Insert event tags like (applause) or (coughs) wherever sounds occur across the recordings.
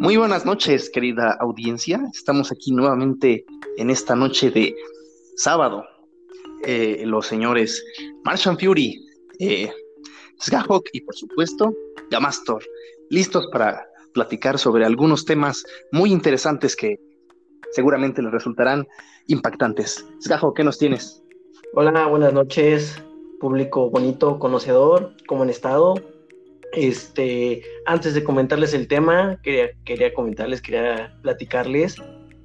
Muy buenas noches, querida audiencia. Estamos aquí nuevamente en esta noche de sábado. Eh, los señores Martian Fury, eh, Skahawk y por supuesto Gamastor, listos para platicar sobre algunos temas muy interesantes que seguramente les resultarán impactantes. Skahawk, ¿qué nos tienes? Hola, buenas noches, público bonito, conocedor, ¿cómo han estado? Este, antes de comentarles el tema, quería, quería comentarles, quería platicarles.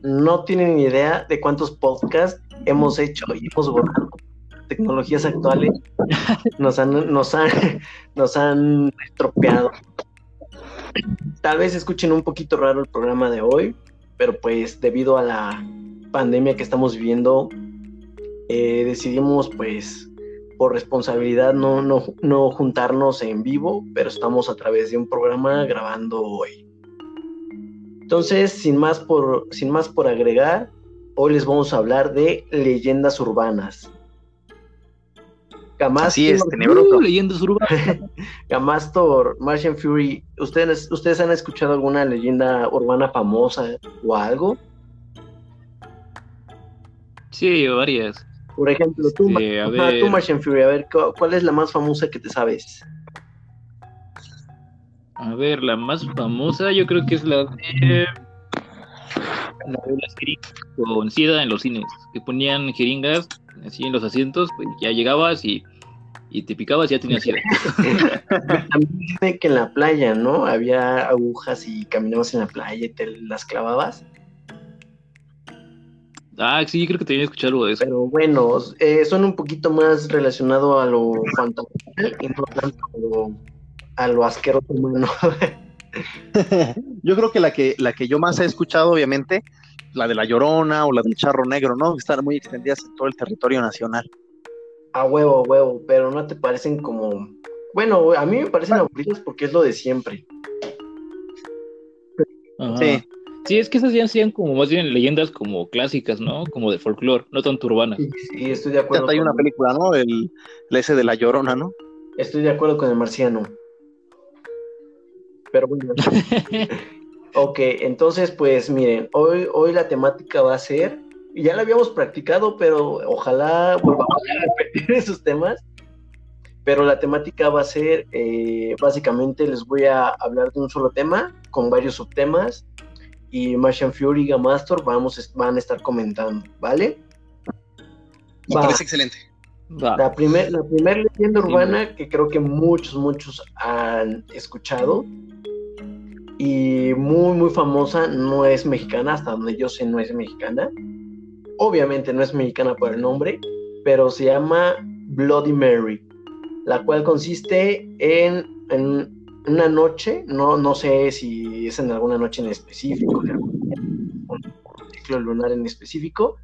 No tienen ni idea de cuántos podcasts hemos hecho y hemos borrado. Tecnologías actuales nos han, nos han, (laughs) nos han estropeado. Tal vez escuchen un poquito raro el programa de hoy, pero pues debido a la pandemia que estamos viviendo, eh, decidimos pues por responsabilidad no, no, no juntarnos en vivo, pero estamos a través de un programa grabando hoy. Entonces, sin más por, sin más por agregar, hoy les vamos a hablar de leyendas urbanas. Así es, tenebroso. Uh, leyendas urbanas. (laughs) Gamastor, Martian Fury, ¿ustedes, ¿ustedes han escuchado alguna leyenda urbana famosa o algo? Sí, varias. Por ejemplo, tú, Martian Fury, a ver, ¿cuál es la más famosa que te sabes? A ver, la más famosa yo creo que es la de la de las jeringas con SIDA en los cines, que ponían jeringas así en los asientos, pues ya llegabas y, y te picabas y ya tenías SIDA. (laughs) También dice que en la playa, ¿no? Había agujas y caminabas en la playa y te las clavabas. Ah, sí, creo que te había escuchado algo de eso. Pero bueno, eh, son un poquito más relacionado a lo fantasmal y no tanto a lo, asqueroso humano. (laughs) yo creo que la que la que yo más he escuchado, obviamente, la de la Llorona o la del Charro Negro, ¿no? Están muy extendidas en todo el territorio nacional. A huevo, a huevo, pero no te parecen como. Bueno, a mí me parecen aburridos porque es lo de siempre. Sí. Sí, es que esas ya sean como más bien leyendas como clásicas, ¿no? Como de folclore, no tan urbanas. Sí, estoy de acuerdo. hay una película, ¿no? El, ese de La Llorona, ¿no? Estoy de acuerdo con el marciano. Pero bueno. (laughs) ok, entonces, pues miren, hoy, hoy la temática va a ser, ya la habíamos practicado, pero ojalá volvamos a repetir (laughs) esos temas. Pero la temática va a ser, eh, básicamente les voy a hablar de un solo tema, con varios subtemas y Martian Fury y Gamastor vamos, van a estar comentando, ¿vale? Me parece excelente. La primera la primer leyenda urbana que creo que muchos, muchos han escuchado y muy, muy famosa, no es mexicana, hasta donde yo sé no es mexicana. Obviamente no es mexicana por el nombre, pero se llama Bloody Mary, la cual consiste en, en una noche, no, no sé si es en alguna noche en específico, un ciclo lunar en específico,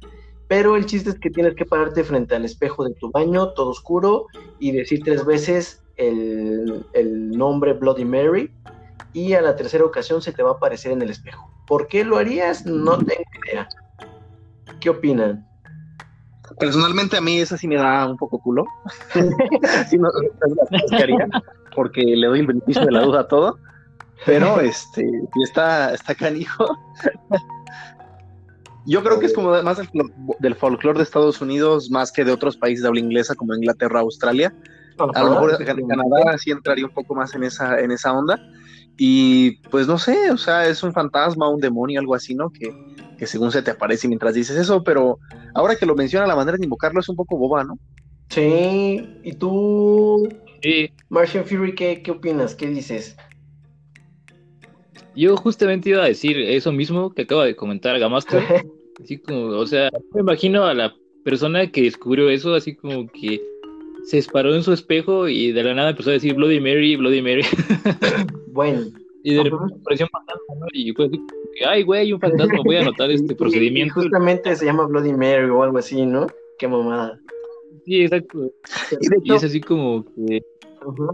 pero el chiste es que tienes que pararte frente al espejo de tu baño, todo oscuro, y decir tres veces el, el nombre Bloody Mary, y a la tercera ocasión se te va a aparecer en el espejo. ¿Por qué lo harías? No tengo idea. ¿Qué opinan? Personalmente a mí esa sí me da un poco culo. (laughs) sí, no, porque le doy el beneficio de la duda a todo. (laughs) Pero este, está, está canijo. Yo creo que es como más del, folclore de Estados Unidos, más que de otros países de habla inglesa como Inglaterra, Australia. a lo mejor Canadá sí entraría un poco más en esa, en esa onda. Y pues no sé, o sea, es un fantasma, un demonio, algo así, ¿no? Que, que según se te aparece mientras dices eso, pero ahora que lo menciona, la manera de invocarlo es un poco boba, ¿no? Sí, ¿y tú, sí. Martian Fury, ¿qué, qué opinas? ¿Qué dices? Yo justamente iba a decir eso mismo que acaba de comentar Gamaster. (laughs) así como, o sea, me imagino a la persona que descubrió eso, así como que se disparó en su espejo y de la nada empezó a decir Bloody Mary, Bloody Mary. (laughs) bueno. Y de repente apareció un fantasma, ¿no? Y fue así, ay, güey, un fantasma, voy a anotar este (laughs) procedimiento. Y justamente se llama Bloody Mary o algo así, ¿no? Qué mamada. Sí, exacto. Y, es así como que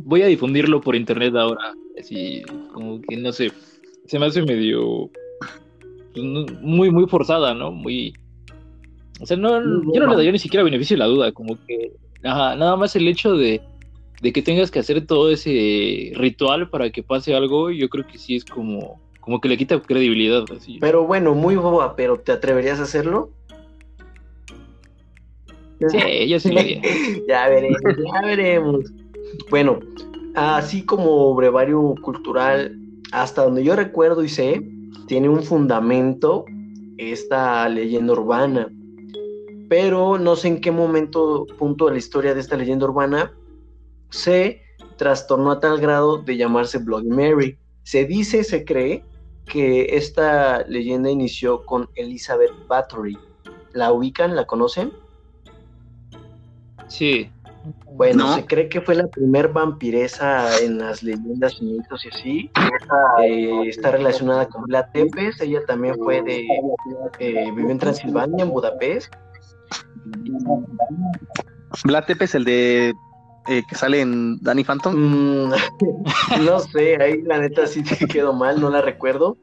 voy a difundirlo por internet ahora. Así como que no sé, se me hace medio pues, muy, muy forzada, ¿no? Muy. O sea, no, yo no le daría ni siquiera beneficio de la duda, como que ajá, nada más el hecho de de que tengas que hacer todo ese ritual para que pase algo, yo creo que sí es como, como que le quita credibilidad. Pero bueno, muy boba, pero ¿te atreverías a hacerlo? Sí, yo sí lo haría. (laughs) ya veremos, ya veremos. Bueno, así como brevario cultural, hasta donde yo recuerdo y sé, tiene un fundamento esta leyenda urbana. Pero no sé en qué momento, punto de la historia de esta leyenda urbana, se trastornó a tal grado de llamarse Bloody Mary. Se dice, se cree que esta leyenda inició con Elizabeth Bathory. ¿La ubican? ¿La conocen? Sí. Bueno, se cree que fue la primer vampiresa en las leyendas y mitos y así. Eh, está relacionada con Vlad Tepes. Ella también fue de. Eh, vivió en Transilvania, en Budapest. Vlad Tepes, el de. Eh, que sale en Danny Phantom. Mm, (laughs) no sé, ahí la neta sí te quedó mal, no la recuerdo.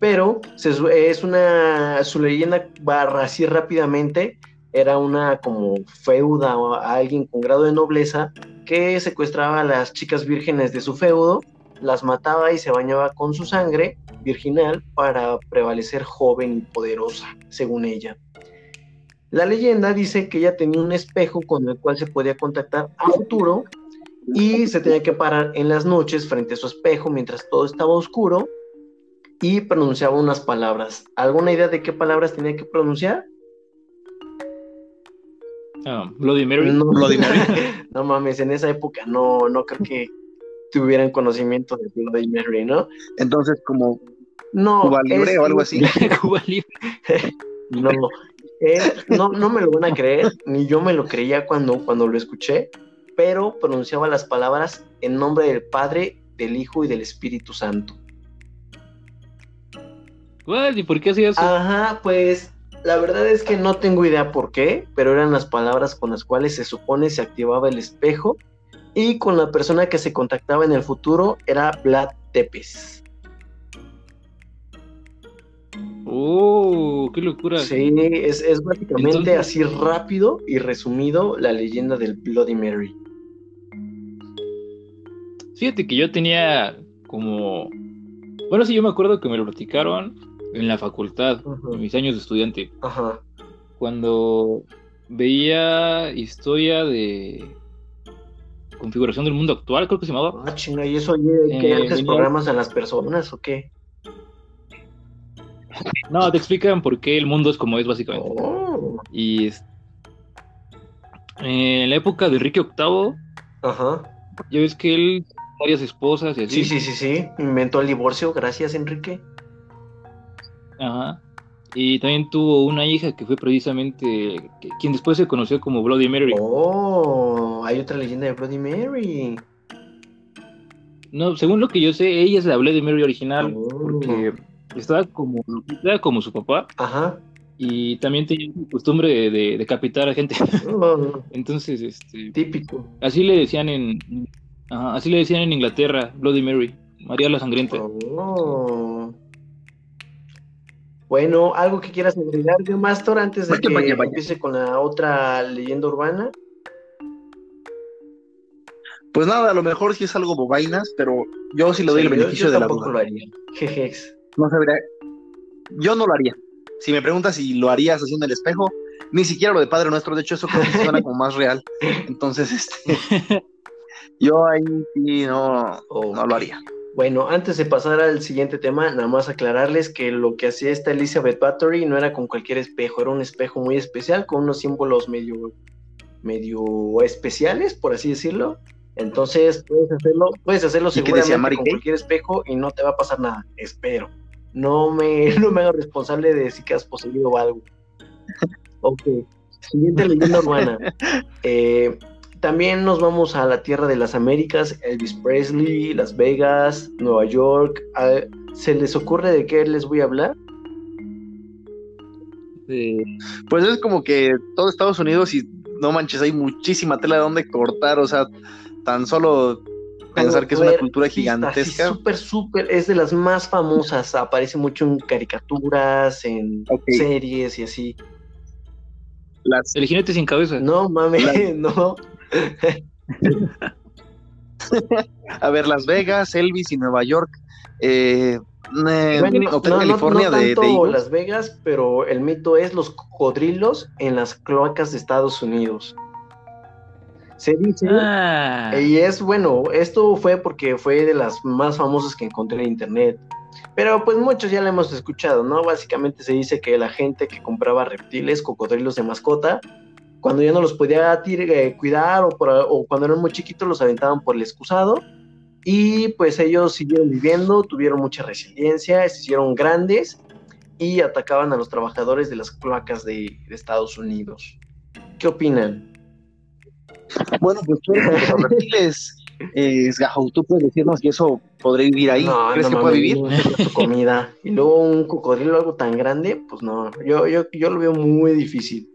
Pero es una. Su leyenda barra así rápidamente era una como feuda o alguien con grado de nobleza que secuestraba a las chicas vírgenes de su feudo, las mataba y se bañaba con su sangre virginal para prevalecer joven y poderosa, según ella. La leyenda dice que ella tenía un espejo con el cual se podía contactar a futuro y se tenía que parar en las noches frente a su espejo mientras todo estaba oscuro y pronunciaba unas palabras. ¿Alguna idea de qué palabras tenía que pronunciar? Ah, Bloody Mary. No, (laughs) no mames, en esa época no, no creo que tuvieran conocimiento de Bloody Mary, ¿no? Entonces, como no, Cuba Libre o algo así. (laughs) (laughs) Cuba Libre. no, no, no me lo van a creer, ni yo me lo creía cuando, cuando lo escuché, pero pronunciaba las palabras en nombre del Padre, del Hijo y del Espíritu Santo. ¿Y por qué hacía eso? Ajá, pues la verdad es que no tengo idea por qué, pero eran las palabras con las cuales se supone se activaba el espejo y con la persona que se contactaba en el futuro era Vlad Tepes. ¡Oh! ¡Qué locura! Sí, es, básicamente así rápido y resumido la leyenda del Bloody Mary. Fíjate que yo tenía como... Bueno, sí, yo me acuerdo que me lo platicaron en la facultad, en mis años de estudiante. Ajá. Cuando veía historia de configuración del mundo actual, creo que se llamaba. Ah, chinga, ¿y eso oye, que eh, haces programas a las personas o qué? No, te explican por qué el mundo es como es, básicamente. Oh. Y en la época de Enrique VIII, Ajá. ya ves que él varias esposas y así. Sí, sí, sí, sí. Inventó el divorcio, gracias, Enrique. Ajá. Y también tuvo una hija que fue precisamente quien después se conoció como Bloody Mary. Oh, hay otra leyenda de Bloody Mary. No, según lo que yo sé, ella es la Bloody Mary original, oh. porque estaba como, como su papá. Ajá. Y también tenía la costumbre de, decapitar a gente. Oh. (laughs) Entonces, este. Típico. Así le decían en. así le decían en Inglaterra, Bloody Mary, María la Sangrienta. Oh. Bueno, algo que quieras agregar de Mastor antes de que empiece con la otra leyenda urbana. Pues nada, a lo mejor sí es algo bobainas, pero yo sí le doy el beneficio de la duda. lo haría. Jejex. No sabría. Yo no lo haría. Si me preguntas si lo harías haciendo el espejo, ni siquiera lo de Padre Nuestro, de hecho eso creo que (laughs) suena como más real. Entonces, este, yo ahí sí no, no lo haría. Bueno, antes de pasar al siguiente tema, nada más aclararles que lo que hacía esta Elizabeth Bathory no era con cualquier espejo, era un espejo muy especial con unos símbolos medio, medio especiales, por así decirlo. Entonces puedes hacerlo, puedes hacerlo seguramente con cualquier espejo y no te va a pasar nada, espero. No me, (laughs) no me hago responsable de si que has poseído algo. Ok, siguiente leyenda urbana. (laughs) Eh, también nos vamos a la tierra de las Américas, Elvis Presley, Las Vegas, Nueva York. ¿Se les ocurre de qué les voy a hablar? Pues es como que todo Estados Unidos y no manches, hay muchísima tela de donde cortar, o sea, tan solo pensar que es una cultura gigantesca. Súper, súper, es de las más famosas, aparece mucho en caricaturas, en series y así. El jinete sin cabeza. No, mames, (laughs) no. A ver, Las Vegas, Elvis y Nueva York. Eh, Hotel California de, Las Vegas, pero el mito es los cocodrilos en las cloacas de Estados Unidos. Se dice, ah. y es bueno, esto fue porque fue de las más famosas que encontré en internet. Pero pues muchos ya lo hemos escuchado, ¿no? Básicamente se dice que la gente que compraba reptiles, cocodrilos de mascota, cuando ya no los podía eh, cuidar o, o, cuando eran muy chiquitos los aventaban por el excusado y pues ellos siguieron viviendo, tuvieron mucha resiliencia, se hicieron grandes y atacaban a los trabajadores de las cloacas de, Estados Unidos. ¿Qué opinan? Bueno, pues tú los reptiles, eh, ¿tú puedes decirnos si eso podría vivir ahí? No, ¿Crees que puede vivir? comida. Y luego un cocodrilo, algo tan grande, pues no, yo, yo, yo lo veo muy difícil.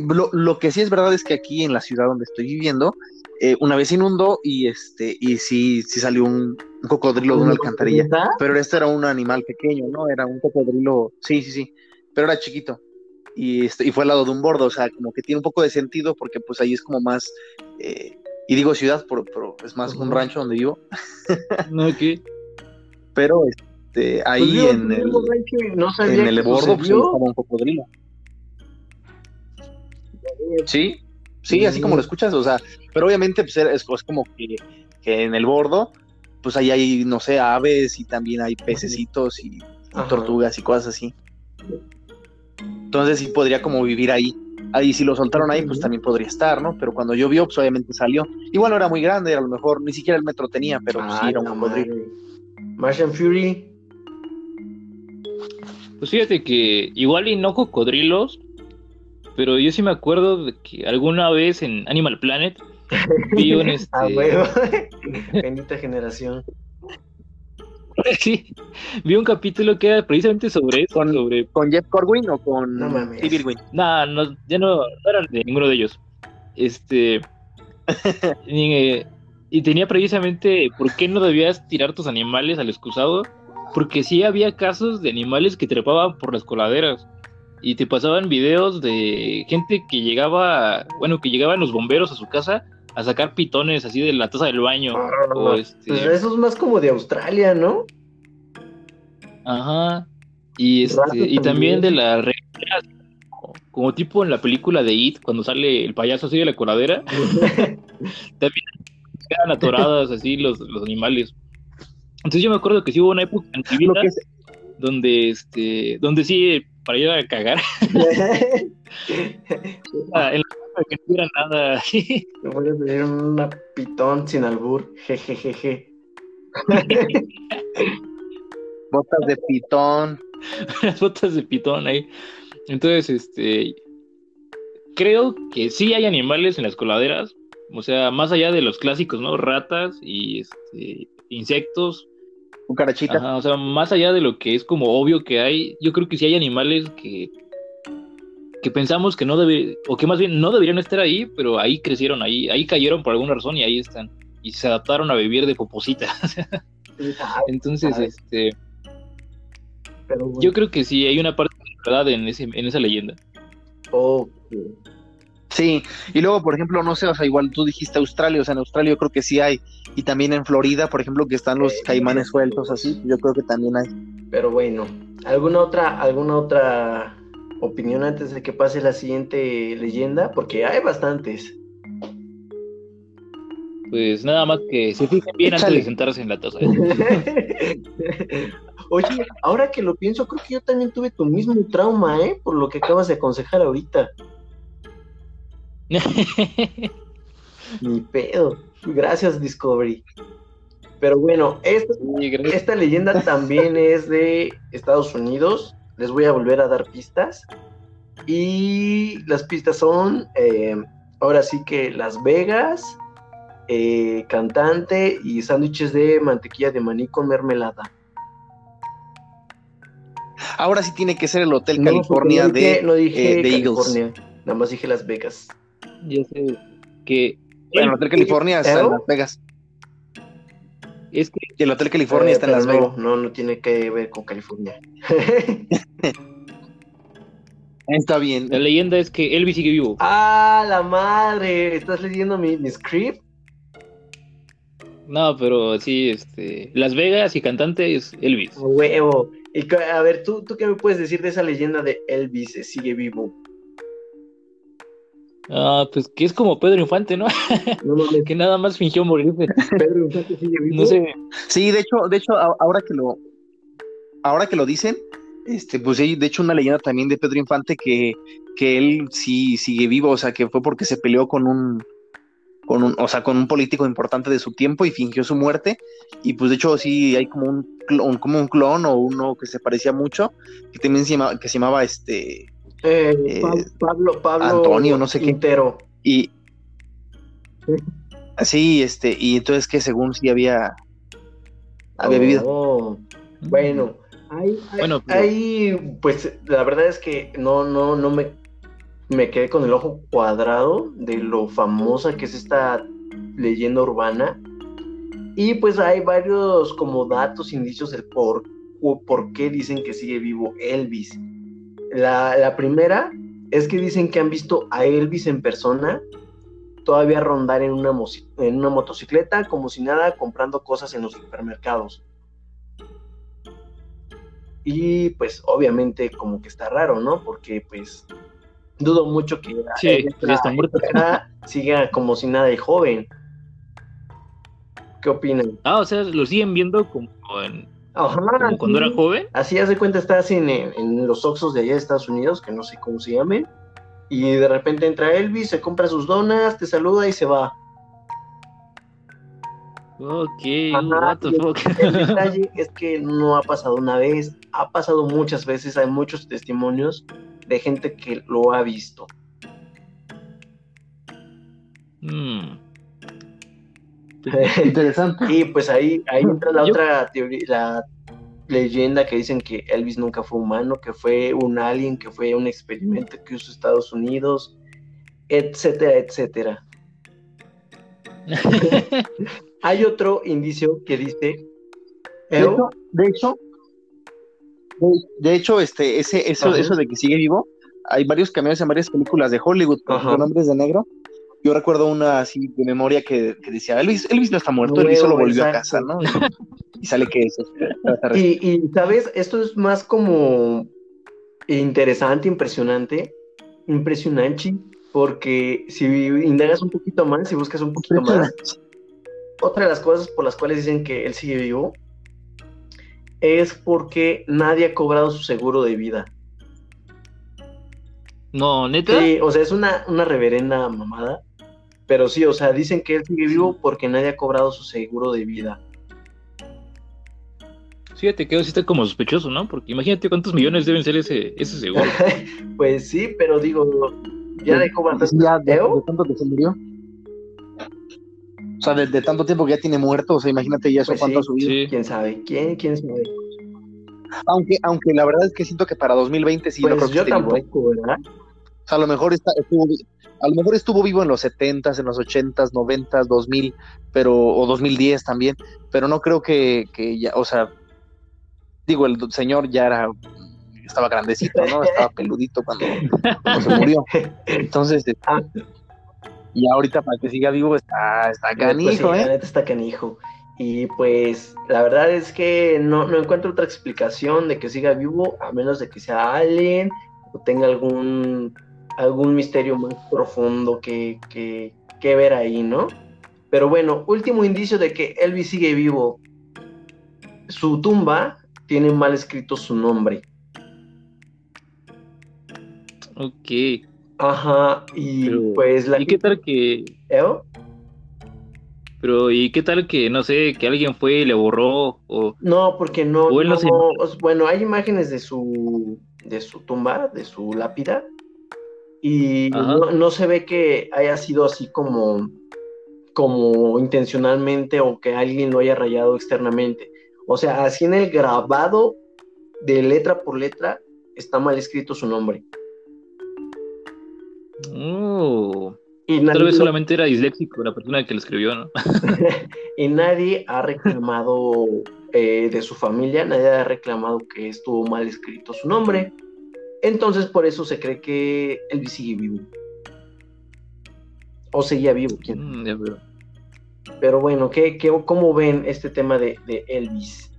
Lo, lo, que sí es verdad es que aquí en la ciudad donde estoy viviendo, eh, una vez inundó y este, y sí, sí salió un, cocodrilo de una alcantarilla. Pero este era un animal pequeño, ¿no? Era un cocodrilo, sí, sí, sí, pero era chiquito. Y, este, y fue al lado de un bordo, o sea, como que tiene un poco de sentido porque pues ahí es como más, eh, y digo ciudad, pero, es más un rancho donde vivo. (laughs) no, ¿qué? Pero este, ahí pues en, el, en el bordo pues, estaba un cocodrilo. Sí, Sí, así como lo escuchas, o sea, pero obviamente pues, es, como que, en el bordo, pues ahí hay, no sé, aves y también hay pececitos y, tortugas y cosas así. Entonces sí podría como vivir ahí. Ahí si lo soltaron ahí, pues también podría estar, ¿no? Pero cuando llovió, pues obviamente salió. Igual no era muy grande, a lo mejor ni siquiera el metro tenía, pero sí era un cocodrilo. Martian Fury. Pues fíjate que igual y no cocodrilos, pero yo sí me acuerdo de que alguna vez en Animal Planet vi un (laughs) este. Ah, (laughs) Bendita generación. (laughs) sí, vi un capítulo que era precisamente sobre eso. ¿Con, sobre... ¿con Jeff Corwin o con no No, no, ya no, eran de ninguno de ellos. Este. Eh, y, tenía precisamente por qué no debías tirar tus animales al excusado. Porque sí había casos de animales que trepaban por las coladeras y te pasaban videos de gente que llegaba, bueno, que llegaban los bomberos a su casa a sacar pitones así de la taza del baño. Ah, este... Pues eso es más como de Australia, ¿no? Ajá. Y este, y también de la como tipo en la película de It, cuando sale el payaso así de la coladera. (laughs) también quedan atoradas así los, los animales. Entonces yo me acuerdo que sí hubo una época en mi vida donde este, donde sí para ir a cagar. (laughs) Ah, en la que no hubiera nada. (laughs) Me voy a pedir una pitón sin albur. Jejejeje. (laughs) botas de pitón. Las botas de pitón ahí. Entonces, este. Creo que sí hay animales en las coladeras. O sea, más allá de los clásicos, ¿no? Ratas y este, insectos un carachita. o sea, más allá de lo que es como obvio que hay, yo creo que sí hay animales que, que pensamos que no debe, o que más bien no deberían estar ahí, pero ahí crecieron, ahí, ahí cayeron por alguna razón y ahí están. Y se adaptaron a vivir de poposita. (laughs) Entonces, este. Yo creo que sí, hay una parte de verdad en, ese, en esa leyenda. Sí, y luego, por ejemplo, no sé, o sea, igual tú dijiste Australia, o sea, en Australia yo creo que sí hay, y también en Florida, por ejemplo, que están los caimanes sueltos así, yo creo que también hay. Pero bueno, ¿alguna otra, alguna otra opinión antes de que pase la siguiente leyenda? Porque hay bastantes. Pues nada más que se fijen bien antes de sentarse en la taza. (laughs) Oye, ahora que lo pienso, creo que yo también tuve tu mismo trauma, ¿eh? Por lo que acabas de aconsejar ahorita. (laughs) Ni pedo. Gracias, Discovery. Pero bueno, esta, leyenda también (laughs) es de Estados Unidos. Les voy a volver a dar pistas. Y las pistas son, eh, ahora sí que Las Vegas, eh, cantante y sándwiches de mantequilla de maní con mermelada. Ahora sí tiene que ser el Hotel California de, no dije eh, California, Nada más dije Las Vegas. Ya sé que. el Hotel California está en Las Vegas. Es que. el Hotel California está en Las Vegas. No, no tiene que ver con California. (laughs) Está bien. La leyenda es que Elvis sigue vivo. ¡Ah, la madre! ¿Estás leyendo mi, script? No, pero sí, este, Las Vegas y cantante es Elvis. Huevo. a ver, ¿tú, ¿tú qué me puedes decir de esa leyenda de Elvis sigue vivo? Ah, pues que es como Pedro Infante, ¿no? (laughs) que nada más fingió morirse. Pedro Infante sigue vivo. No sé. Sí, de hecho, de hecho, ahora que lo, ahora que lo dicen, este, pues hay de hecho una leyenda también de Pedro Infante que, que él sí sigue vivo, o sea, que fue porque se peleó con un, con un, o sea, con un político importante de su tiempo y fingió su muerte. Y pues de hecho sí hay como un, clon, como un clon o uno que se parecía mucho, que también se llamaba, que se llamaba este eh, eh, Pablo, Pablo Antonio, no sé qué. Quintero. Y sí, este, y entonces que según sí había había vivido. Oh, bueno, hay, bueno, pues la verdad es que no, no, no me, me quedé con el ojo cuadrado de lo famosa que es esta leyenda urbana. Y pues hay varios como datos, indicios del por, por qué dicen que sigue vivo Elvis. La, primera es que dicen que han visto a Elvis en persona todavía rondar en una, en una motocicleta como si nada comprando cosas en los supermercados. Y pues obviamente como que está raro, ¿no? Porque pues dudo mucho que sí, está muerto. siga como si nada de joven. ¿Qué opinan? Ah, o sea, lo siguen viendo como en, como cuando era joven. Así hace cuenta, estás en, en los Oxos de allá de Estados Unidos, que no sé cómo se llamen, y de repente entra Elvis, se compra sus donas, te saluda y se va. Ok, what the fuck. (laughs) El detalle es que no ha pasado una vez, ha pasado muchas veces, hay muchos testimonios de gente que lo ha visto. Hmm. (laughs) (laughs) Interesante. y pues ahí, ahí (laughs) entra la otra teoría, la leyenda que dicen que Elvis nunca fue humano, que fue un alien, que fue un experimento que usó Estados Unidos, etcétera, etcétera. Hay otro indicio que dice. De hecho, de hecho, este, ese, eso, eso de que sigue vivo, hay varios camiones en varias películas de Hollywood con nombres de negro yo recuerdo una así de memoria que, decía, Elvis, Elvis no está muerto, Elvis solo volvió a casa, ¿no? Y, sale que eso. y, y, ¿sabes? Esto es más como interesante, impresionante, impresionante, porque si indagas un poquito más, si buscas un poquito más, otra de las cosas por las cuales dicen que él sigue vivo es porque nadie ha cobrado su seguro de vida. No, neta. Sí, o sea, es una, una reverenda mamada. Pero sí, o sea, dicen que él sigue vivo porque nadie ha cobrado su seguro de vida. Fíjate que sí está como sospechoso, ¿no? Porque imagínate cuántos millones deben ser ese, ese seguro. (laughs) pues sí, pero digo, ya de cómo ya de, tanto que se murió. O sea, de, tanto tiempo que ya tiene muerto, o sea, imagínate ya eso pues cuánto ha subido. ¿Quién sabe? ¿Quién, quién sabe? Aunque, aunque la verdad es que siento que para 2020 sí pues creo que yo ¿eh? tampoco, ¿verdad? O sea, a lo mejor está, estuvo, a lo mejor estuvo vivo en los 70s, en los 80s, 90s, 2000, pero, o 2010 también, pero no creo que, que ya, o sea, digo, el señor ya era, estaba grandecito, ¿no? Estaba peludito cuando, se murió. Entonces, ah. y ahorita para que siga vivo está, está pues canijo, ¿eh? Está canijo. Y pues la verdad es que no, no encuentro otra explicación de que siga vivo, a menos de que sea alguien o tenga algún algún misterio más profundo que, ver ahí, ¿no? Pero bueno, último indicio de que Elvis sigue vivo. Su tumba tiene mal escrito su nombre. Ok. Ajá, y pues la... ¿Y qué tal que... ¿Eh? Pero, ¿y qué tal que, no sé, que alguien fue y le borró? O... No, porque no... no bueno, hay imágenes de su, de su tumba, de su lápida, y no, se ve que haya sido así como, como intencionalmente o que alguien lo haya rayado externamente. O sea, así en el grabado de letra por letra está mal escrito su nombre. Oh. Y Tal vez solamente era disléxico la persona que lo escribió, ¿no? (laughs) (laughs) y nadie ha reclamado eh, de su familia, nadie ha reclamado que estuvo mal escrito su nombre. Entonces, por eso se cree que Elvis sigue vivo. O seguía vivo, ¿quién? Mm, Pero bueno, ¿qué, qué, cómo ven este tema de, Elvis?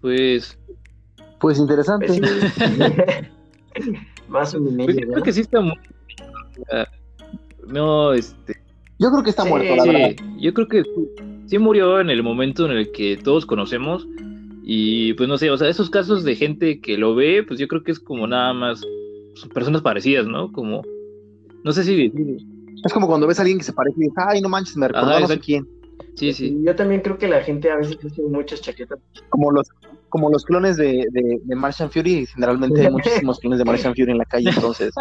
Pues. Pues interesante. Pues (laughs) Más o menos. Pues creo que sí está muy. No, este. Yo creo que está muerto, la verdad. Yo creo que sí murió en el momento en el que todos conocemos. Y pues no sé, o sea, esos casos de gente que lo ve, pues yo creo que es como nada más son personas parecidas, ¿no? Como, no sé si... Es como cuando ves a alguien que se parece y dices, ay, no manches, me recuerda a no sé quién. Sí, sí. Yo también creo que la gente a veces tiene muchas chaquetas. Como los, como los clones de, de, de Martian Fury, generalmente hay muchísimos (laughs) clones de Martian Fury en la calle, entonces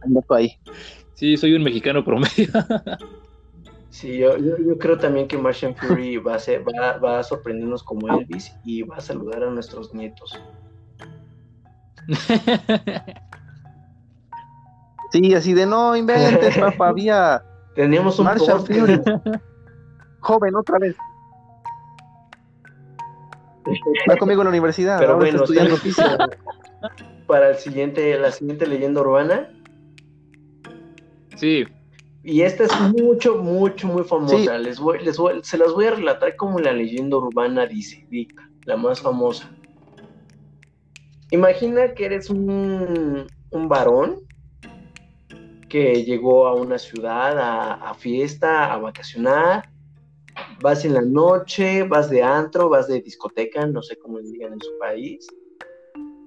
ando ahí. Sí, soy un mexicano promedio. (laughs) Sí, yo, yo, creo también que Martian (laughs) Fury va a, ser, va, va a sorprendernos como Elvis y va a saludar a nuestros nietos. (laughs) Sí, así de no inventes, papá, (laughs) había. Teníamos un Marshall Fury. Joven, otra vez. Va conmigo en la universidad. Pero bueno, estudiando física. Para el siguiente, la siguiente leyenda urbana. Sí. Y esta es mucho, mucho, muy famosa. Les voy, les voy, se las voy a relatar como la leyenda urbana dice, la más famosa. Imagina que eres un, un varón que llegó a una ciudad a, fiesta, a vacacionar, vas en la noche, vas de antro, vas de discoteca, no sé cómo le digan en su país,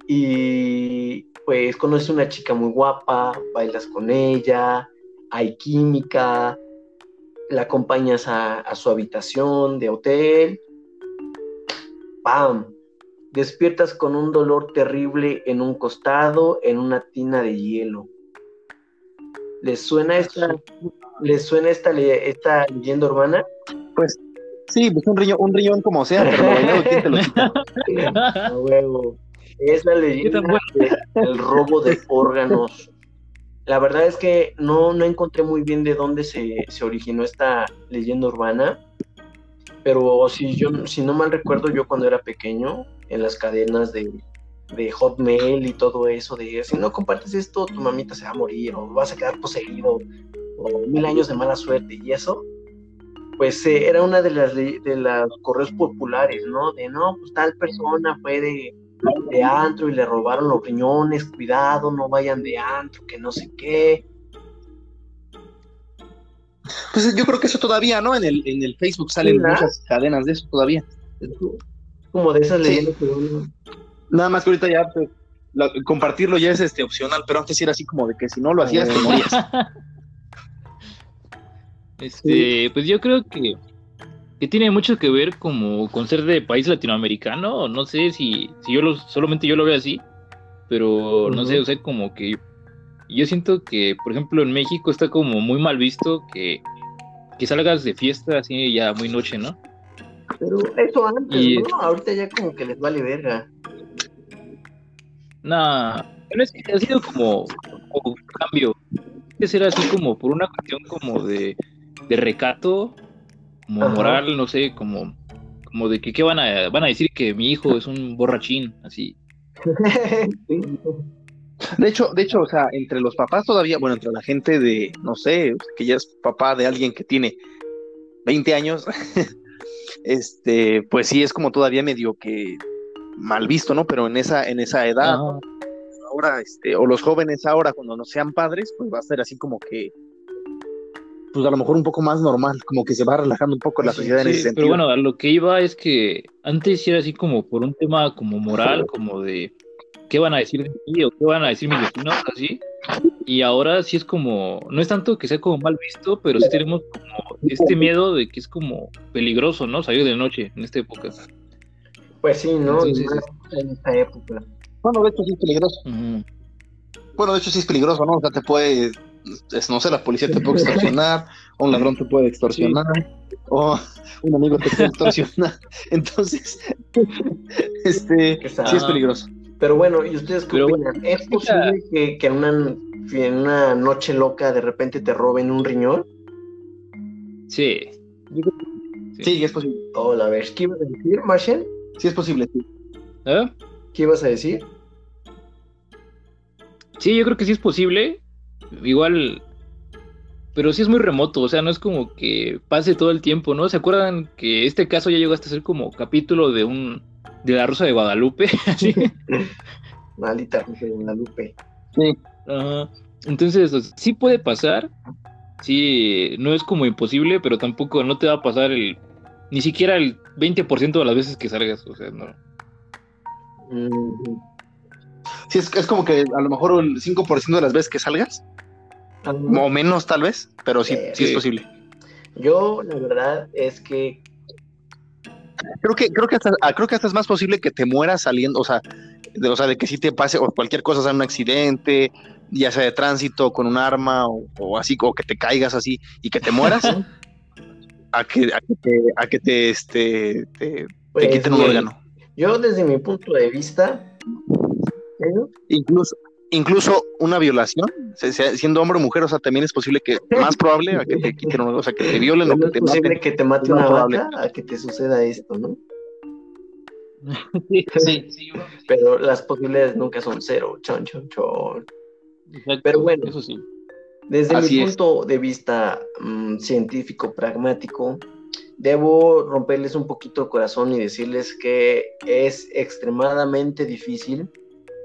y pues conoces una chica muy guapa, bailas con ella, hay química, la acompañas a, a su habitación de hotel, ¡pam! Despiertas con un dolor terrible en un costado, en una tina de hielo ¿Les suena esta, ¿les suena esta, esta leyenda urbana? Pues sí, pues un riñón, un riñón como sea, pero bailado, ¿quién te lo (laughs) Es la leyenda del robo de órganos. La verdad es que no, no encontré muy bien de dónde se, se originó esta leyenda urbana, pero si yo si no mal recuerdo yo cuando era pequeño en las cadenas de, de Hotmail y todo eso, de si no compartes esto, tu mamita se va a morir o vas a quedar poseído o mil años de mala suerte y eso, pues eh, era una de las de los correos populares, ¿no? De no, pues tal persona fue de, de antro y le robaron los riñones, cuidado, no vayan de antro, que no sé qué. Pues yo creo que eso todavía, ¿no? En el, en el Facebook salen muchas cadenas de eso todavía. Como de esas leyendas que Nada más que ahorita ya pues, compartirlo ya es este opcional, pero antes era así como de que si no lo hacías te morías. (laughs) Este, pues yo creo que, que tiene mucho que ver como con ser de país latinoamericano, no sé si, si yo lo, solamente yo lo veo así, pero no sé, o sea, como que yo siento que, por ejemplo, en México está como muy mal visto que, que salgas de fiesta así ya muy noche, ¿no? Pero eso antes, ¿no? Ahorita ya como que les vale verga. No, no es que ha sido como, un cambio. Que ser así como por una cuestión como de, de recato, como moral, no sé, como, como de que ¿qué van a, van a decir que mi hijo es un borrachín, así. (laughs) De hecho, de hecho, o sea, entre los papás todavía, bueno, entre la gente de, no sé, que ya es papá de alguien que tiene 20 años, (laughs) este, pues sí es como todavía medio que mal visto, ¿no? Pero en esa, en esa edad, ahora, este, o los jóvenes ahora, cuando no sean padres, pues va a ser así como que, pues a lo mejor un poco más normal, como que se va relajando un poco la sociedad en ese sentido. Pero bueno, a lo que iba es que antes era así como por un tema como moral, como de qué van a decir de mí o qué van a decir mis vecinos, así. Y ahora sí es como, no es tanto que sea como mal visto, pero sí tenemos como este miedo de que es como peligroso, ¿no? Salir de noche en esta época. Pues sí, ¿no? en esta época. Bueno, de hecho sí es peligroso. Bueno, de hecho sí es peligroso, ¿no? O sea, te puede, no sé, la policía te puede (laughs) extorsionar, o un ladrón te puede extorsionar, o un amigo te puede extorsionar. (laughs) Entonces, (laughs) este, sí es peligroso. Pero bueno, ¿y ustedes qué opinan? ¿Es posible que, que en, una, en una noche loca de repente te roben un riñón? Sí. Sí, es posible. Hola, a ver, ¿qué ibas a decir, Marshall? Sí es posible, sí. ¿Eh? ¿Qué ibas a decir? Sí, yo creo que sí es posible. Igual, pero sí es muy remoto, o sea, no es como que pase todo el tiempo, ¿no? ¿Se acuerdan que este caso ya llegó hasta ser como capítulo de un de la Rosa de Guadalupe? (laughs) Maldita Rosa de Guadalupe. Sí. Entonces, sí puede pasar, sí, no es como imposible, pero tampoco no te va a pasar el ni siquiera el 20% de las veces que salgas, o sea, no. Sí, es, es como que a lo mejor el 5% de las veces que salgas, o menos tal vez, pero sí, sí, es posible. Yo, la verdad, es que. Creo que, creo que hasta, ah, creo que hasta es más posible que te mueras saliendo, o sea, de, o sea, de que si te pase o cualquier cosa, sea un accidente, ya sea de tránsito con un arma o, así, o que te caigas así y que te mueras, (laughs) a que, a que te, a que te, este, te, pues quiten un órgano. Yo, desde mi punto de vista, incluso, incluso una violación, siendo hombre o mujer, o sea, también es posible que, (laughs) más probable, a que te quiten, o sea, que te violen o que te es posible que te mate una vaca a que te suceda esto, ¿no? (laughs) sí, sí, Pero las posibilidades nunca son cero, chon, chon, chon. Pero bueno, eso sí. Desde mi punto de vista mm, científico, pragmático, debo romperles un poquito el corazón y decirles que es extremadamente difícil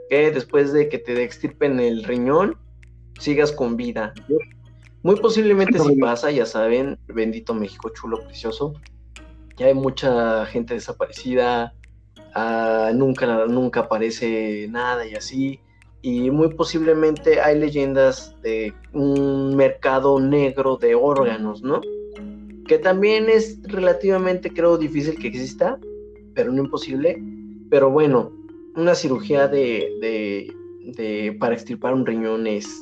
que después de que te extirpen el riñón, sigas con vida. Muy posiblemente si pasa, ya saben, bendito México chulo, precioso. Ya hay mucha gente desaparecida, ah, nunca, nunca aparece nada y así. Y muy posiblemente hay leyendas de un mercado negro de órganos, ¿no? Que también es relativamente, creo, difícil que exista, pero no imposible. Pero bueno, una cirugía de, para extirpar un riñón es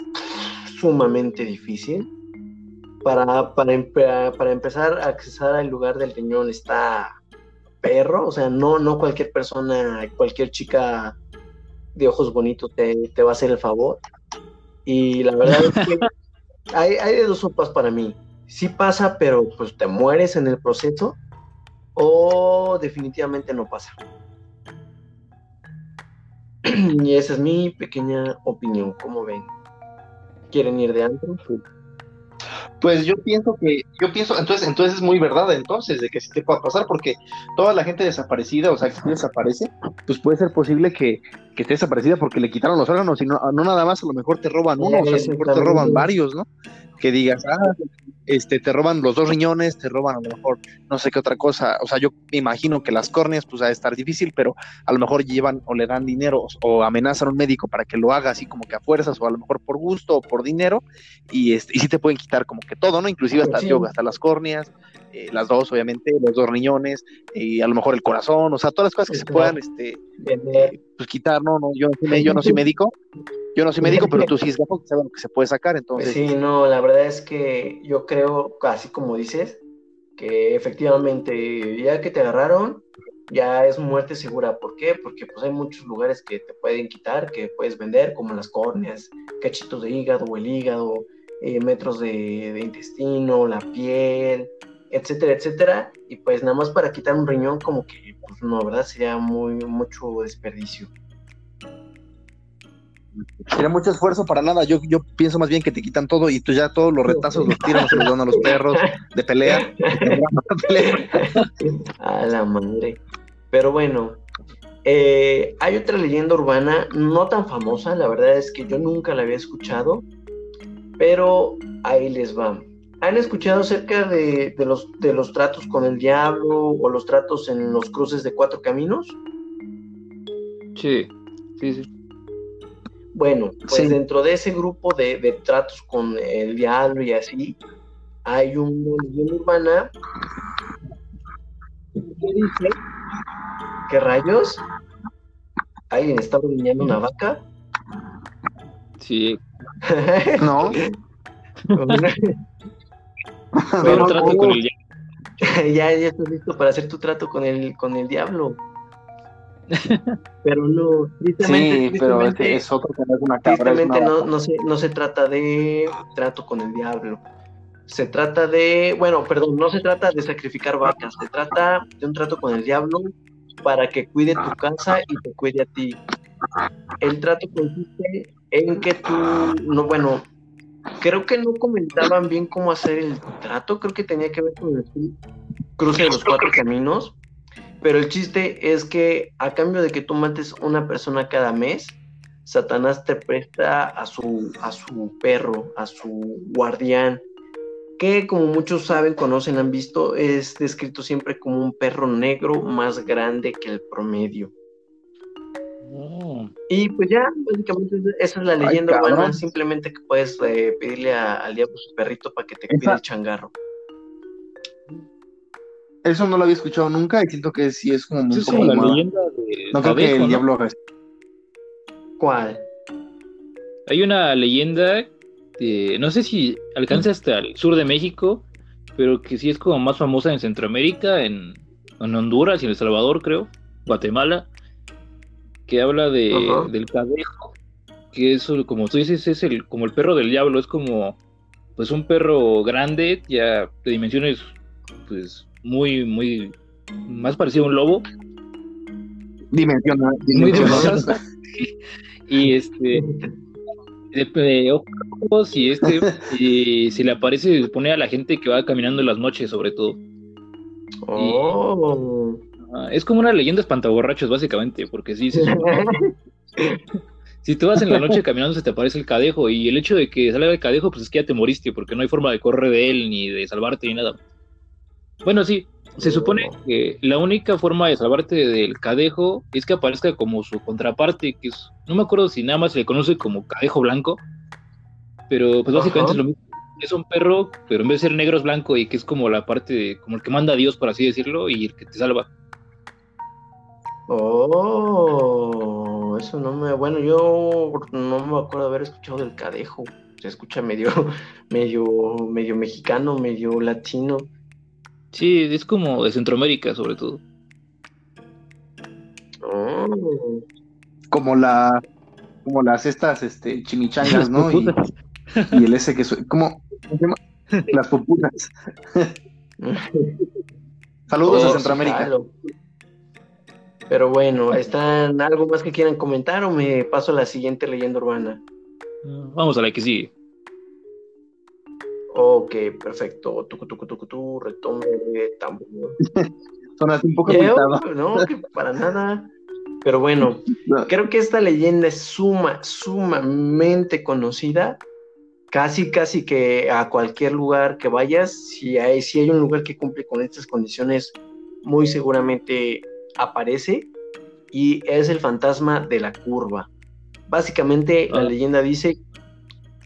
sumamente difícil. Para, para, para, empezar a accesar al lugar del riñón está perro, o sea, no, no cualquier persona, cualquier chica de ojos bonitos te, va a hacer el favor. Y la verdad es que (laughs) hay, hay de dos sopas para mí. Sí pasa, pero pues te mueres en el proceso o definitivamente no pasa. (clears throat) y esa es mi pequeña opinión. ¿Cómo ven? ¿Quieren ir de antro? Pues yo pienso que, yo pienso, entonces, entonces es muy verdad, entonces, de que sí te pueda pasar, porque toda la gente desaparecida, o sea, que desaparece, pues puede ser posible que, que esté desaparecida porque le quitaron los órganos, y no, no nada más, a lo mejor te roban uno, o sea, a lo mejor te roban varios, ¿no? Que digas, ah, este, te roban los dos riñones, te roban a lo mejor no sé qué otra cosa, o sea, yo me imagino que las córneas, pues va a estar difícil, pero a lo mejor llevan o le dan dinero o, amenazan a un médico para que lo haga así como que a fuerzas, o a lo mejor por gusto o por dinero, y, este, y sí te pueden quitar como que todo, ¿no? Inclusive hasta, hasta las córneas, eh, las dos, obviamente, los dos riñones, y a lo mejor el corazón, o sea, todas las cosas que se puedan, este, pues quitar, no, no, yo, yo no soy médico, yo no soy médico, pero tú sí es lo que se puede sacar, entonces. Sí, no, la verdad es que yo creo, así como dices, que efectivamente, ya que te agarraron, ya es muerte segura. ¿Por qué? Porque pues hay muchos lugares que te pueden quitar, que puedes vender, como las córneas, cachitos de hígado o el hígado, eh, metros de, intestino, la piel, etcétera, etcétera. Y pues nada más para quitar un riñón, como que, pues no, ¿verdad? Sería muy, mucho desperdicio. Sería mucho esfuerzo para nada. Yo, yo pienso más bien que te quitan todo y tú ya todos los retazos los tiran, se los dan a los perros de pelea. (laughs) a la madre. Pero bueno, eh, hay otra leyenda urbana no tan famosa, la verdad es que yo nunca la había escuchado, pero ahí les va. ¿Han escuchado acerca de, los, de los tratos con el diablo o los tratos en los cruces de cuatro caminos? Sí, sí, sí. Bueno, pues dentro de ese grupo de, tratos con el diablo y así, hay una leyenda urbana que dice ¿qué rayos? ¿Alguien está ordeñando una vaca? Sí. (laughs) no. (laughs) trato con el diablo. (laughs) ya, ya estás listo para hacer tu trato con el, con el diablo. (laughs) pero no, tristemente, sí, pero es otro que no es una no, no, se, no se trata de trato con el diablo. Se trata de, bueno, perdón, no se trata de sacrificar vacas, se trata de un trato con el diablo para que cuide tu casa y te cuide a ti. El trato consiste en que tú, no, bueno, creo que no comentaban bien cómo hacer el trato, creo que tenía que ver con el cruce de los cuatro caminos, pero el chiste es que a cambio de que tú mates una persona cada mes, Satanás te presta a su, a su perro, a su guardián, que como muchos saben, conocen, han visto, es descrito siempre como un perro negro más grande que el promedio. Oh. Y pues ya, básicamente esa es la leyenda urbana, simplemente que puedes eh, pedirle al diablo su perrito para que te cuide el changarro. Eso no lo había escuchado nunca y siento que sí es como muy es como la leyenda de No creo que el diablo haga ¿Cuál? Hay una leyenda, no sé si alcanza hasta el sur de México, pero que sí es como más famosa en Centroamérica, en, en Honduras y en El Salvador, creo, Guatemala, que habla de, del cadejo, que eso, como tú dices, es el, como el perro del diablo, es como pues un perro grande, ya de dimensiones pues muy, muy, más parecido a un lobo. Dimensional. Muy (laughs) y este, de, ojos y este, (laughs) y se le aparece, se pone a la gente que va caminando en las noches, sobre todo. Oh. Es como una leyenda espantaborrachos, básicamente, porque sí, si tú vas en la noche caminando se te aparece el cadejo y el hecho de que salga el cadejo, pues es que ya te moriste, porque no hay forma de correr de él, ni de salvarte, ni nada. Bueno, sí, se supone oh. que la única forma de salvarte del cadejo es que aparezca como su contraparte, que es, no me acuerdo si nada más se le conoce como cadejo blanco, pero pues básicamente es lo mismo. Es un perro, pero en vez de ser negro es blanco y que es como la parte, como el que manda a Dios, por así decirlo, y el que te salva. Oh, eso no me, bueno, yo no me acuerdo haber escuchado del cadejo. Se escucha medio, (laughs) medio, medio mexicano, medio latino. Sí, es como de Centroamérica, sobre todo. Oh. Como la como las estas este chimichangas, (laughs) ¿no? Y, y, el ese que como (laughs) las puputas. Saludos a oh, Centroamérica. Pero bueno, ¿están algo más que quieran comentar o me paso a la siguiente leyenda urbana? Vamos a la que sigue. Ok, perfecto. Tucu, tucu, tucu, tu, retome, tambor. (laughs) Sonaste un poco No, para nada. Pero bueno, (laughs) creo que esta leyenda es suma, sumamente conocida. Casi, casi que a cualquier lugar que vayas, si hay, si hay un lugar que cumple con estas condiciones, muy seguramente aparece. Y es el fantasma de la curva. Básicamente, la ah. leyenda dice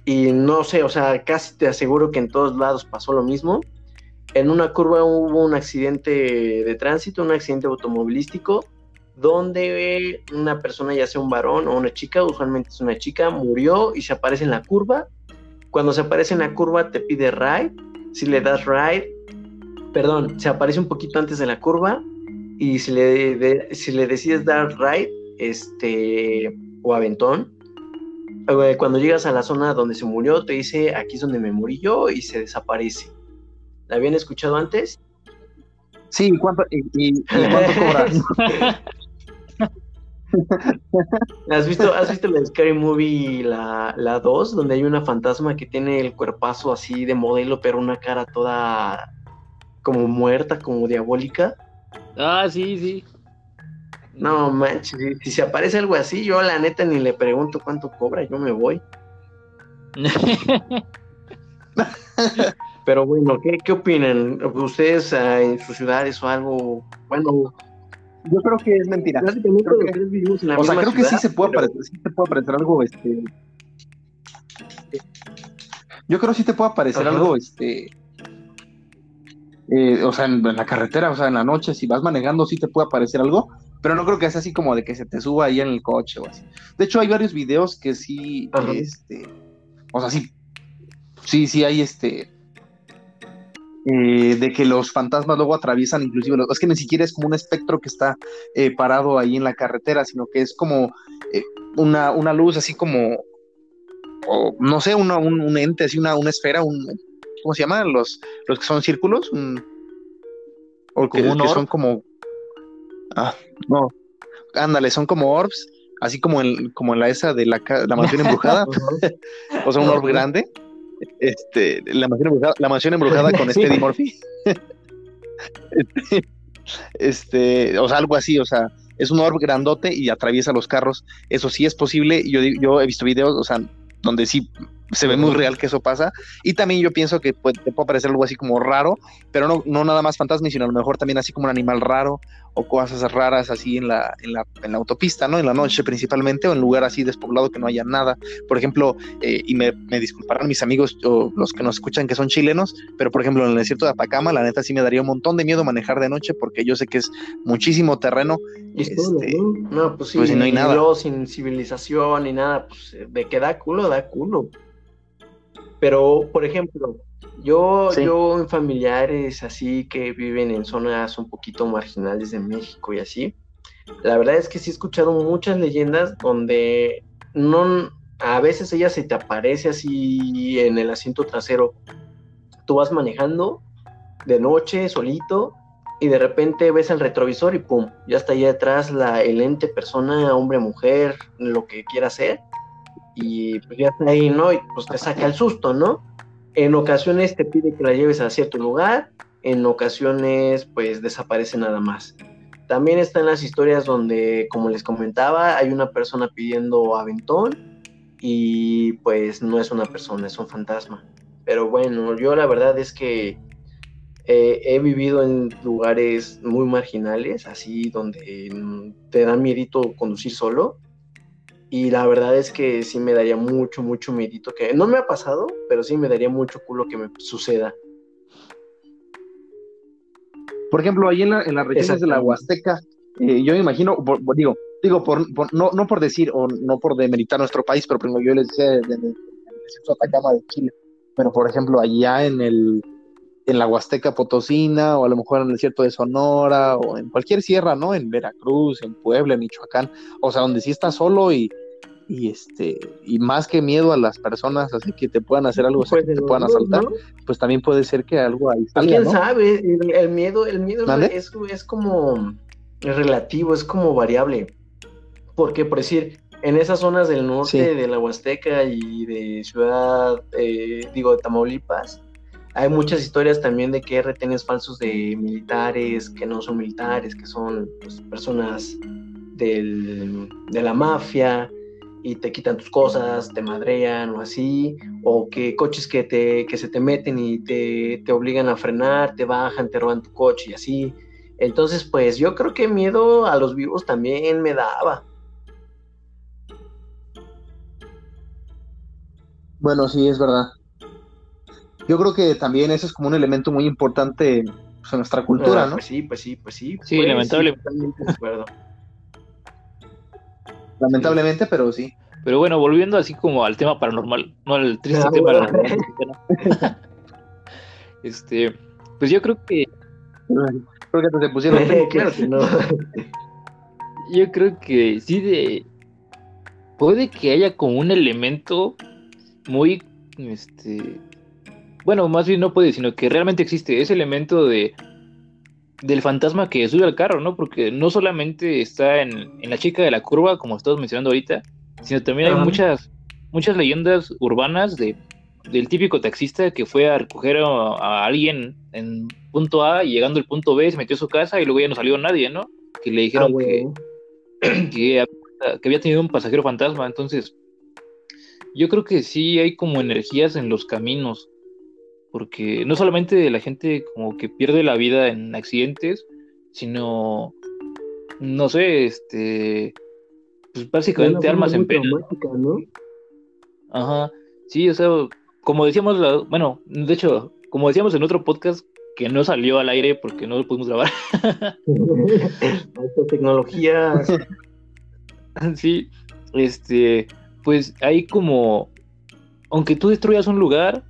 y no sé, o sea, casi te aseguro que en todos lados pasó lo mismo. En una curva hubo un accidente de tránsito, un accidente automovilístico, donde una persona, ya sea un varón o una chica, usualmente es una chica, murió y se aparece en la curva. Cuando se aparece en la curva te pide ride, si le das ride, perdón, se aparece un poquito antes de la curva y si le, si le decides dar ride, este, o aventón, eh, cuando llegas a la zona donde se murió, te dice aquí es donde me morí yo y se desaparece. ¿La habían escuchado antes? Sí, ¿cuánto, y, cuánto cobras? (laughs) ¿Has visto, ¿Has visto la Scary Movie, la, la 2, donde hay una fantasma que tiene el cuerpazo así de modelo, pero una cara toda como muerta, como diabólica? Ah, sí, sí. No manches, si, se aparece algo así, yo la neta ni le pregunto cuánto cobra, yo me voy. (laughs) Pero bueno, ¿qué, qué opinan? ¿Ustedes ah, en sus ciudades o algo? Bueno, yo creo que es mentira. o sea, creo que sí se puede, aparecer, sí te puede aparecer algo, este. Yo creo que sí te puede aparecer algo, este. Eh, o sea, en, la carretera, o sea, en la noche, si vas manejando, sí te puede aparecer algo, pero no creo que sea así como de que se te suba ahí en el coche o así. De hecho, hay varios videos que sí, este, o sea, sí, sí, sí hay este, eh, de que los fantasmas luego atraviesan inclusive, es que ni siquiera es como un espectro que está eh, parado ahí en la carretera, sino que es como una, una, luz así como, o, no sé, una, un, ente, así una, una esfera, un, ¿cómo se llama? Los, los que son círculos, o que, que son como Ah, no. Ándale, son como orbs, así como en, como en la esa de la, la mansión embrujada. (laughs) (laughs) o sea, un orb grande. este, la mansión embrujada, la mansión embrujada con este (laughs) Eddie Murphy. Este, este, o sea, algo así, o sea, es un orb grandote y atraviesa los carros. Eso sí es posible. Yo, yo he visto videos, o sea, donde sí se ve muy real que eso pasa. Y también yo pienso que puede, te puede parecer algo así como raro, pero no, no nada más fantasma, sino a lo mejor también así como un animal raro o cosas raras así en la, en la, en la autopista, ¿no? En la noche principalmente o en lugar así despoblado que no haya nada. Por ejemplo, eh, y me, me, disculparán mis amigos o los que nos escuchan que son chilenos, pero por ejemplo en el desierto de Atacama, la neta sí me daría un montón de miedo manejar de noche porque yo sé que es muchísimo terreno. este, ¿no? no, pues sí, pues, no hay nada. sin civilización ni nada, pues de que da culo, da culo. Pero, por ejemplo, yo, yo en familiares así que viven en zonas un poquito marginales de México y así, la verdad es que sí he escuchado muchas leyendas donde no, a veces ella se te aparece así en el asiento trasero. Tú vas manejando de noche, solito, y de repente ves el retrovisor y pum, ya está ahí detrás la, el ente, persona, hombre, mujer, lo que quiera ser, y pues ya está ahí, ¿no? Y pues te saca el susto, ¿no? En ocasiones te pide que la lleves a cierto lugar, en ocasiones pues desaparece nada más. También están las historias donde, como les comentaba, hay una persona pidiendo aventón y pues no es una persona, es un fantasma. Pero bueno, yo la verdad es que eh, he vivido en lugares muy marginales, así donde te da miedito conducir solo y la verdad es que sí me daría mucho, mucho miedito que no me ha pasado, pero sí me daría mucho culo que me suceda. Por ejemplo, ahí en, la, en las regiones de la Huasteca, eh, yo me imagino, digo, digo por, no, no por decir o no por demeritar nuestro país, pero primero yo les decía desde el desierto de Atacama de Chile, pero por ejemplo, allá en el en la Huasteca Potosina o a lo mejor en el desierto de Sonora o en cualquier sierra, ¿no? En Veracruz, en Puebla, en Michoacán, o sea, donde sí estás solo y, y este y más que miedo a las personas así que te puedan hacer algo, que te puedan asaltar, pues también puede ser que algo ahí salga, ¿Quién sabe? El, miedo, el miedo es, es, como relativo, es como variable. Porque, por decir, en esas zonas del norte de la Huasteca y de Ciudad, eh, digo, de Tamaulipas, hay muchas historias también de que retenes falsos de militares, que no son militares, que son pues, personas de la mafia y te quitan tus cosas, te madrean o así, o que coches que, te, se te meten y te obligan a frenar, te bajan, te roban tu coche y así. Entonces, pues yo creo que miedo a los vivos también me daba. Bueno, sí, es verdad yo creo que también eso es como un elemento muy importante pues, en nuestra cultura, ah, ¿no? Pues sí, pues sí, pues sí. Sí, pues, lamentablemente. lamentablemente, pero sí. Pero bueno, volviendo así como al tema paranormal, no al triste ah, tema paranormal. (laughs) este, pues yo creo que. Creo que te pusieron. (laughs) claro que no. (laughs) yo creo que sí de. Puede que haya como un elemento muy este bueno, más bien no puede, sino que realmente existe ese elemento de del fantasma que sube al carro, ¿no? Porque no solamente está en, la chica de la curva, como estamos mencionando ahorita, sino también hay muchas, muchas leyendas urbanas de, del típico taxista que fue a recoger a, alguien en punto A y llegando al punto B se metió a su casa y luego ya no salió nadie, ¿no? Que le dijeron ah, que, (clears throat) que, que había tenido un pasajero fantasma. Entonces, yo creo que sí hay como energías en los caminos porque no solamente la gente como que pierde la vida en accidentes, sino, no sé, este, pues básicamente armas en pena. Ajá, sí, o sea, como decíamos, bueno, de hecho, como decíamos en otro podcast que no salió al aire porque no lo pudimos grabar. (laughs) (laughs) Esta tecnología. sí, este, pues hay como, aunque tú destruyas un lugar,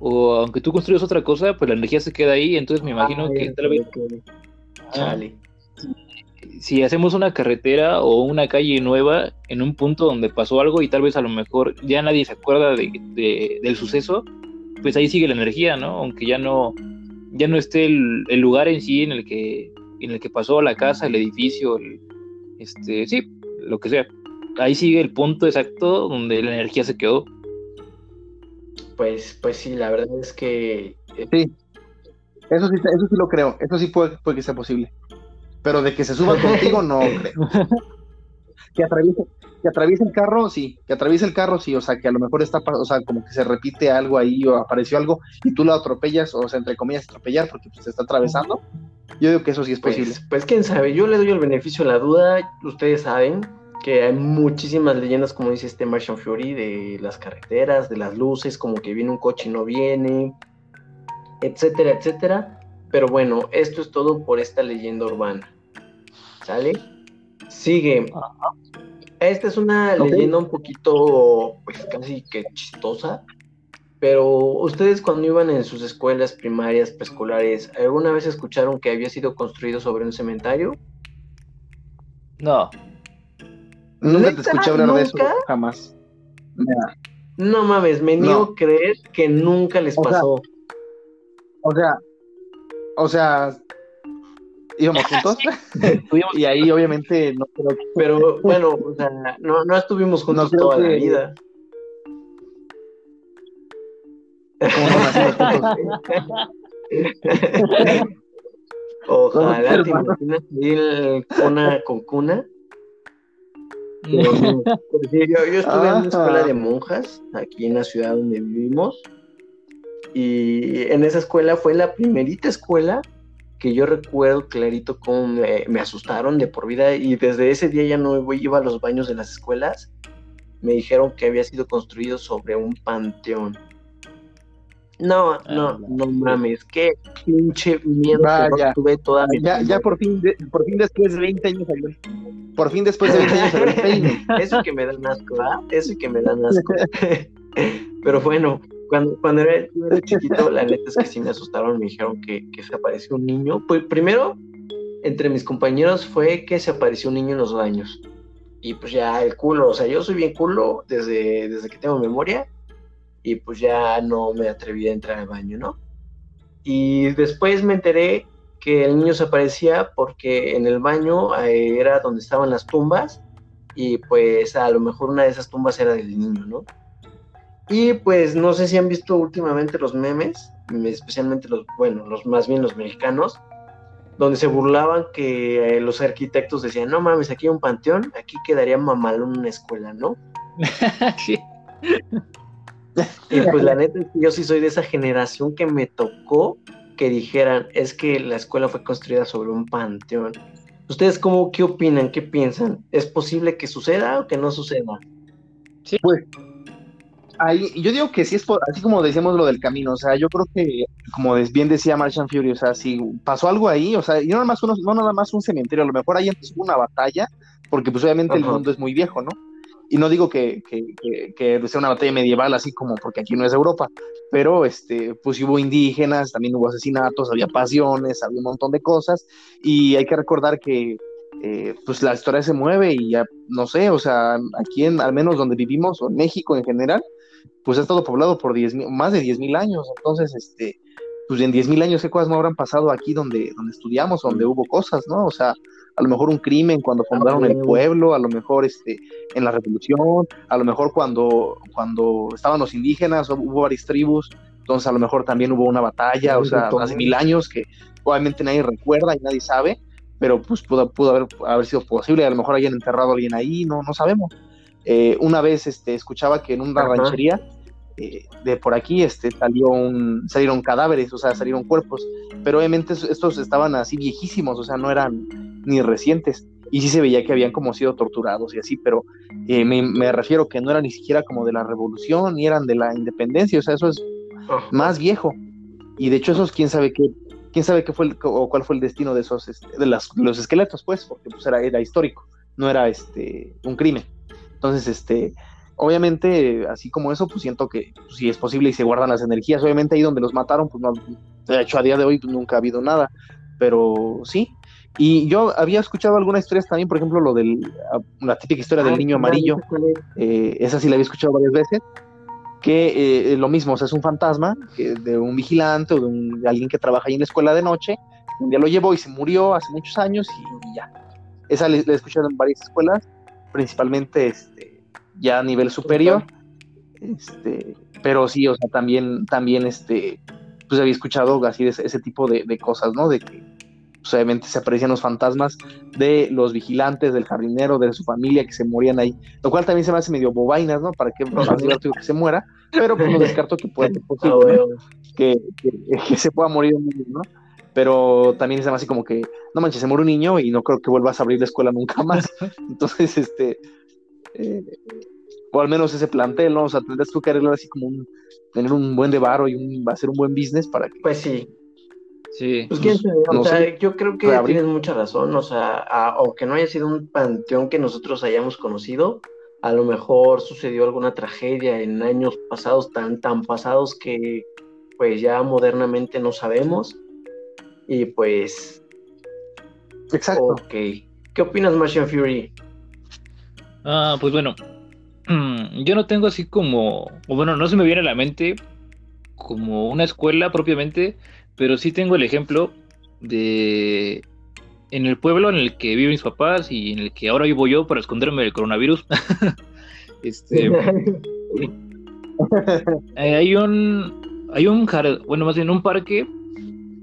o aunque tú construyas otra cosa, pues la energía se queda ahí, entonces me imagino que tal vez... Si, hacemos una carretera o una calle nueva en un punto donde pasó algo y tal vez a lo mejor ya nadie se acuerda de, del suceso, pues ahí sigue la energía, ¿no? Aunque ya no, ya no esté el, lugar en sí en el que en el que pasó la casa, el edificio, este, sí, lo que sea. Ahí sigue el punto exacto donde la energía se quedó. Pues, pues sí, la verdad es que... Eh, sí, eso sí, eso sí lo creo, eso sí puede, puede que sea posible. Pero de que se suba contigo, no (laughs) creo. Que atraviese, que atraviese el carro, sí, que atraviese el carro, sí, o sea, que a lo mejor está, o sea, como que se repite algo ahí o apareció algo y tú lo atropellas, o sea, entre comillas, atropellar porque pues, se está atravesando. Yo digo que eso sí es pues, posible. Pues, quién sabe, yo le doy el beneficio de la duda, ustedes saben que hay muchísimas leyendas, como dice este Martian Fury, de las carreteras, de las luces, como que viene un coche y no viene, etcétera, etcétera. Pero bueno, esto es todo por esta leyenda urbana. ¿Sale? Sigue. Esta es una leyenda un poquito, pues casi que chistosa. Pero ustedes cuando iban en sus escuelas primarias, preescolares, ¿alguna vez escucharon que había sido construido sobre un cementerio? No. Nunca te escuché hablar de eso, jamás. No mames, me niego a creer que nunca les pasó. o sea, o sea, íbamos (laughs) juntos. Y ahí obviamente no creo pero bueno o sea no, no estuvimos juntos toda la vida. (laughs) Ojalá te imaginas ir cuna (laughs) yo, yo, estuve en una escuela de monjas aquí en la ciudad donde vivimos y en esa escuela fue la primerita escuela que yo recuerdo clarito cómo me, asustaron de por vida y desde ese día ya no iba a los baños de las escuelas. Me dijeron que había sido construido sobre un panteón. No, ah, no, no mames, qué pinche miedo que tuve toda mi ya, ya por fin, por fin después de 20 años Por fin después de 20 años (laughs) Eso que me dan asco, ¿ah? Eso que me dan asco. (laughs) Pero bueno, cuando, cuando era, chiquito, la neta es que sí me asustaron, me dijeron que, se apareció un niño. Pues primero, entre mis compañeros fue que se apareció un niño en los baños. Y pues ya el culo, o sea, yo soy bien culo desde, desde que tengo memoria. Y pues ya no me atreví a entrar al baño, ¿no? Y después me enteré que el niño se aparecía porque en el baño eh, era donde estaban las tumbas. Y pues a lo mejor una de esas tumbas era del niño, ¿no? Y pues no sé si han visto últimamente los memes, especialmente los, bueno, los más bien los mexicanos, donde se burlaban que eh, los arquitectos decían, no mames, aquí hay un panteón, aquí quedaría mamalón una escuela, ¿no? (laughs) sí. Y pues la neta es que yo sí soy de esa generación que me tocó que dijeran, es que la escuela fue construida sobre un panteón. ¿Ustedes cómo, qué opinan, qué piensan? ¿Es posible que suceda o que no suceda? Sí, pues ahí, yo digo que sí es así como decíamos lo del camino, o sea, yo creo que, como bien decía Martian Fury, o sea, si pasó algo ahí, o sea, y no nada más, no nada más un cementerio, a lo mejor ahí hubo una batalla, porque pues obviamente el mundo es muy viejo, ¿no? Y no digo que, que, que, sea una batalla medieval así como porque aquí no es Europa, pero este, pues hubo indígenas, también hubo asesinatos, había pasiones, había un montón de cosas, y hay que recordar que eh, pues la historia se mueve y ya, no sé, o sea, aquí en, al menos donde vivimos, o en México en general, pues ha estado poblado por diez, más de 10.000 años, entonces, este, pues en 10.000 años, ¿qué cosas no habrán pasado aquí donde, donde estudiamos, donde hubo cosas, ¿no? O sea, a lo mejor un crimen cuando fundaron el pueblo, a lo mejor este, en la revolución, a lo mejor cuando, cuando estaban los indígenas, hubo varias tribus, entonces a lo mejor también hubo una batalla, o sea, hace mil años que obviamente nadie recuerda y nadie sabe, pero pues pudo, pudo haber, haber sido posible, a lo mejor hayan enterrado a alguien ahí, no, no sabemos. Eh, una vez este, escuchaba que en una ranchería eh, de por aquí este, salió un, salieron cadáveres, o sea, salieron cuerpos, pero obviamente estos estaban así viejísimos, o sea, no eran ni recientes. Y sí se veía que habían como sido torturados y así, pero eh, me, refiero que no eran ni siquiera como de la revolución, ni eran de la independencia, o sea, eso es más viejo. Y de hecho esos, quién sabe qué, quién sabe qué fue el, o cuál fue el destino de esos, este, de, los esqueletos, pues, porque pues era, era histórico, no era este, un crimen. Entonces, este, obviamente, así como eso, pues siento que pues, si es posible y se guardan las energías, obviamente ahí donde los mataron, pues no, de hecho a día de hoy pues, nunca ha habido nada, pero sí. Y yo había escuchado algunas historias también, por ejemplo, lo del, la típica historia del niño amarillo, eh, esa sí la había escuchado varias veces, que eh, lo mismo, o sea, es un fantasma de un vigilante o de, alguien que trabaja ahí en la escuela de noche, un día lo llevó y se murió hace muchos años y, ya. Esa la he escuchado en varias escuelas principalmente este, ya a nivel superior. Este, pero sí, o sea, también, también, este, pues había escuchado así de ese, tipo de, cosas, ¿no? De que pues, obviamente se aprecian los fantasmas de los vigilantes, del jardinero, de su familia que se morían ahí, lo cual también se me hace medio bobainas, ¿no? Para que que se muera, pero pues no descarto que pueda (laughs) que, que, se pueda morir un niño, ¿no? Pero también se me hace como que, no manches, se muere un niño y no creo que vuelvas a abrir la escuela nunca más. (laughs) Entonces, este, eh, o al menos ese plantel, ¿no? O sea, tendrás que arreglar así como un, tener un buen de y un, va a ser un buen business para que... Pues sí. Sí. Pues quién o sea, yo creo que tienes mucha razón, o sea, aunque no haya sido un panteón que nosotros hayamos conocido, a lo mejor sucedió alguna tragedia en años pasados, tan, tan pasados que pues ya modernamente no sabemos. Y pues... Exacto. Ok. ¿Qué opinas, Martian Fury? Ah, pues bueno, Mm, yo no tengo así como, bueno, no se me viene a la mente como una escuela propiamente, pero sí tengo el ejemplo de en el pueblo en el que viven mis papás y en el que ahora vivo yo para esconderme del coronavirus. (laughs) este (laughs) eh, hay un hay un bueno más bien un parque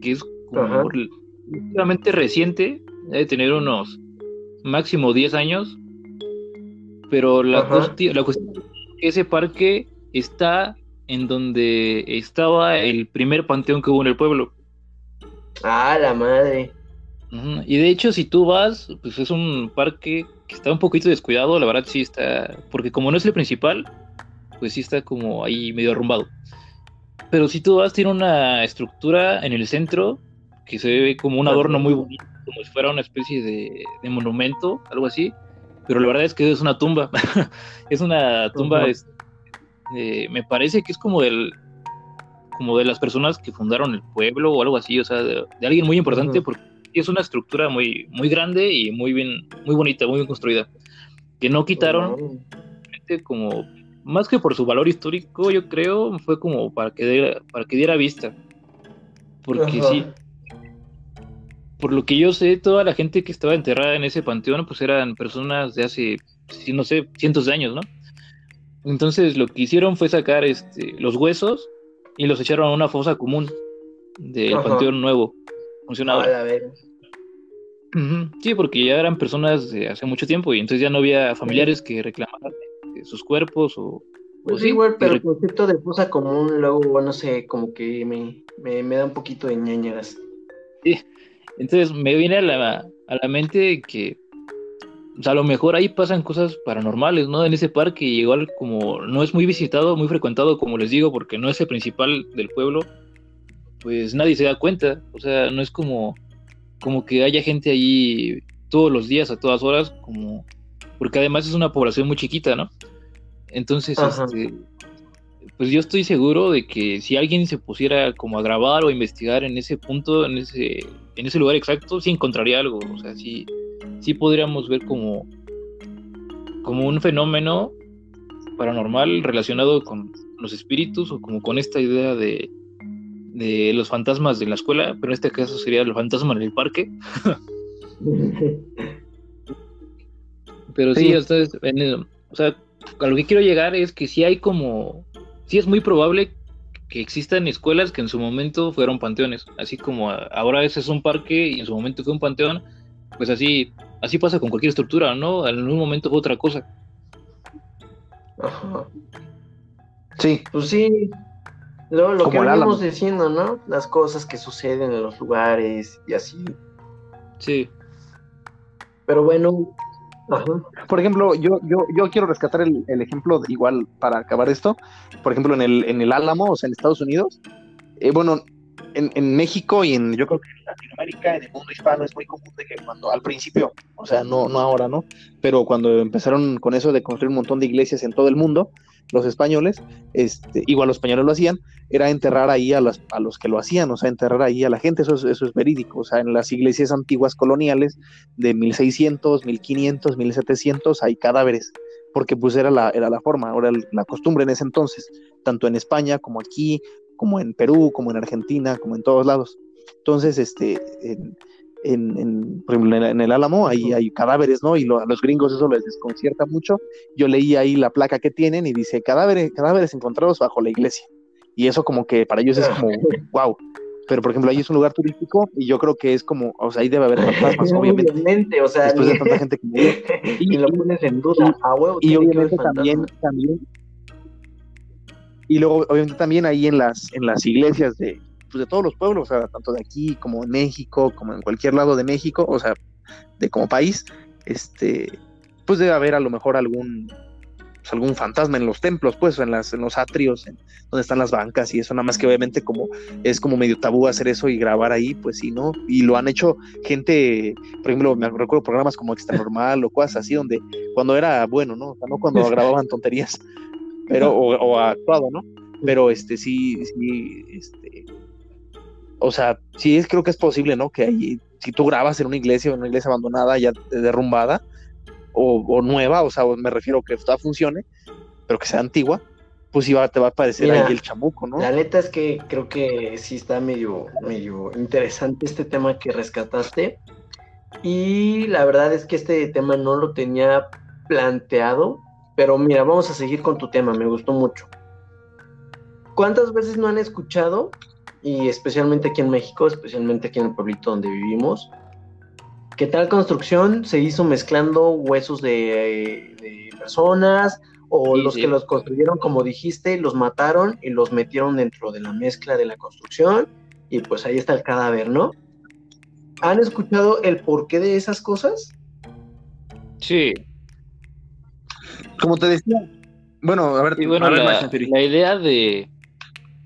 que es como relativamente reciente, debe tener unos máximo 10 años pero la, cuestión, la cuestión es que ese parque está en donde estaba el primer panteón que hubo en el pueblo. Ah, la madre. Y de hecho, si tú vas, pues es un parque que está un poquito descuidado, la verdad sí está, porque como no es el principal, pues sí está como ahí medio arrumbado. Pero si tú vas, tiene una estructura en el centro que se ve como un adorno muy bonito, como si fuera una especie de, de monumento, algo así pero la verdad es que es una tumba. (laughs) es una tumba, me parece que es como del como de las personas que fundaron el pueblo o algo así, o sea, de, alguien muy importante porque es una estructura muy muy grande y muy bien muy bonita, muy bien construida, que no quitaron como más que por su valor histórico, yo creo, fue como para que diera, para que diera vista. Porque sí, por lo que yo sé, toda la gente que estaba enterrada en ese panteón, pues eran personas de hace, no sé, cientos de años, ¿no? Entonces lo que hicieron fue sacar este, los huesos y los echaron a una fosa común del panteón nuevo, funcionaba. Sí, porque ya eran personas de hace mucho tiempo y entonces ya no había familiares que reclamaran sus cuerpos o... Pues sí, güey, pero el concepto de fosa común luego, no sé, como que me, me, da un poquito de ñañaras. Sí, entonces me viene a la, a la mente que o sea, a lo mejor ahí pasan cosas paranormales, ¿no? En ese parque, igual como no es muy visitado, muy frecuentado, como les digo, porque no es el principal del pueblo, pues nadie se da cuenta. O sea, no es como, como que haya gente allí todos los días, a todas horas, como porque además es una población muy chiquita, ¿no? Entonces, este, pues yo estoy seguro de que si alguien se pusiera como a grabar o a investigar en ese punto, en ese, en ese lugar exacto, sí encontraría algo. O sea, sí, sí podríamos ver como, como un fenómeno paranormal relacionado con los espíritus o como con esta idea de, de los fantasmas de la escuela, pero en este caso sería el fantasma en el parque. (laughs) pero sí, o sea, a lo que quiero llegar es que si hay como sí es muy probable que existan escuelas que en su momento fueron panteones, así como ahora ese es un parque y en su momento fue un panteón, pues así, así pasa con cualquier estructura, ¿no? En un momento fue otra cosa. Ajá. Sí. Pues sí. Lo, lo que venimos diciendo, ¿no? Las cosas que suceden en los lugares y así. Sí. Pero bueno, por ejemplo, yo, yo, yo quiero rescatar el, ejemplo, igual para acabar esto, por ejemplo, en el, en el Álamo, o sea, en Estados Unidos, eh, bueno, en, en, México y en, yo creo que en Latinoamérica, en el mundo hispano, es muy común de que cuando al principio, o sea, no, no ahora, ¿no? Pero cuando empezaron con eso de construir un montón de iglesias en todo el mundo, los españoles, este, igual los españoles lo hacían, era enterrar ahí a, las, a los que lo hacían, o sea, enterrar ahí a la gente, eso es, eso es verídico, o sea, en las iglesias antiguas coloniales de 1600, 1500, 1700 hay cadáveres, porque pues era la, era la forma, ahora la costumbre en ese entonces, tanto en España como aquí, como en Perú, como en Argentina, como en todos lados. Entonces, este, por ejemplo, en, el Álamo, ahí hay cadáveres, ¿no? Y a los gringos eso les desconcierta mucho. Yo leí ahí la placa que tienen y dice cadáveres, cadáveres encontrados bajo la iglesia. Y eso como que para ellos es como, (laughs) wow. Pero, por ejemplo, ahí es un lugar turístico y yo creo que es como, o sea, ahí debe haber (laughs) fantasmas, obviamente. o sea, después de tanta gente que (laughs) y, lo pones en duda, a huevo, y obviamente también, también, y luego, obviamente, también ahí en las, en las iglesias de, pues, de todos los pueblos, o sea, tanto de aquí como en México, como en cualquier lado de México, o sea, de como país, este, pues debe haber a lo mejor algún pues, algún fantasma en los templos, pues, en, las, en los atrios, en donde están las bancas y eso, nada más que obviamente como es como medio tabú hacer eso y grabar ahí, pues sí, ¿no? Y lo han hecho gente, por ejemplo, me recuerdo programas como Extra Normal o cosas así, donde cuando era bueno, ¿no? O sea, no cuando (laughs) grababan tonterías, pero, o, actuado, ¿no? Pero este sí, sí, este, o sea, sí es, creo que es posible, ¿no? Que ahí, si tú grabas en una iglesia o en una iglesia abandonada, ya derrumbada, o, nueva, o sea, me refiero que toda funcione, pero que sea antigua, pues iba, te va a parecer ahí el chamuco, ¿no? La neta es que creo que sí está medio, medio interesante este tema que rescataste. Y la verdad es que este tema no lo tenía planteado, pero mira, vamos a seguir con tu tema, me gustó mucho. ¿Cuántas veces no han escuchado, y especialmente aquí en México, especialmente aquí en el pueblito donde vivimos, que tal construcción se hizo mezclando huesos de, personas o los que los construyeron, como dijiste, los mataron y los metieron dentro de la mezcla de la construcción y pues ahí está el cadáver, ¿no? ¿Han escuchado el porqué de esas cosas? Sí. Como te decía, bueno, a ver, la, idea de,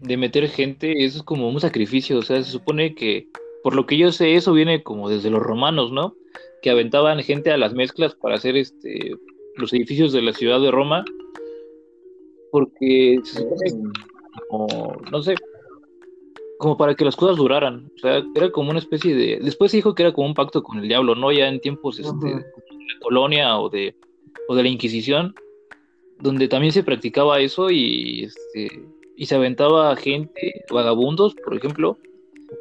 de meter gente eso es como un sacrificio, o sea, se supone que por lo que yo sé, eso viene como desde los romanos, ¿no? Que aventaban gente a las mezclas para hacer este los edificios de la ciudad de Roma, porque se supone como, no sé, como para que las cosas duraran. O sea, era como una especie de. Después se dijo que era como un pacto con el diablo, ¿no? Ya en tiempos este, de la colonia o de, o de la Inquisición, donde también se practicaba eso y, este, y se aventaba gente, vagabundos, por ejemplo,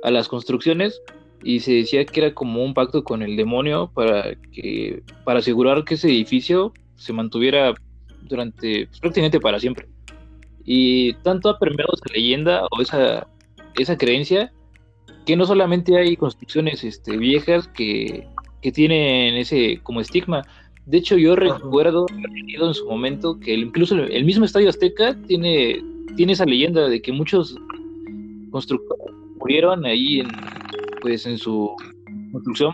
a las construcciones y se decía que era como un pacto con el demonio para que para asegurar que ese edificio se mantuviera durante pues, prácticamente para siempre. Y tanto ha permeado esa leyenda o esa, esa creencia que no solamente hay construcciones este, viejas que, que tienen ese como estigma. De hecho, yo recuerdo en su momento que incluso el mismo Estadio Azteca tiene, tiene esa leyenda de que muchos constructores murieron ahí en, pues en su construcción,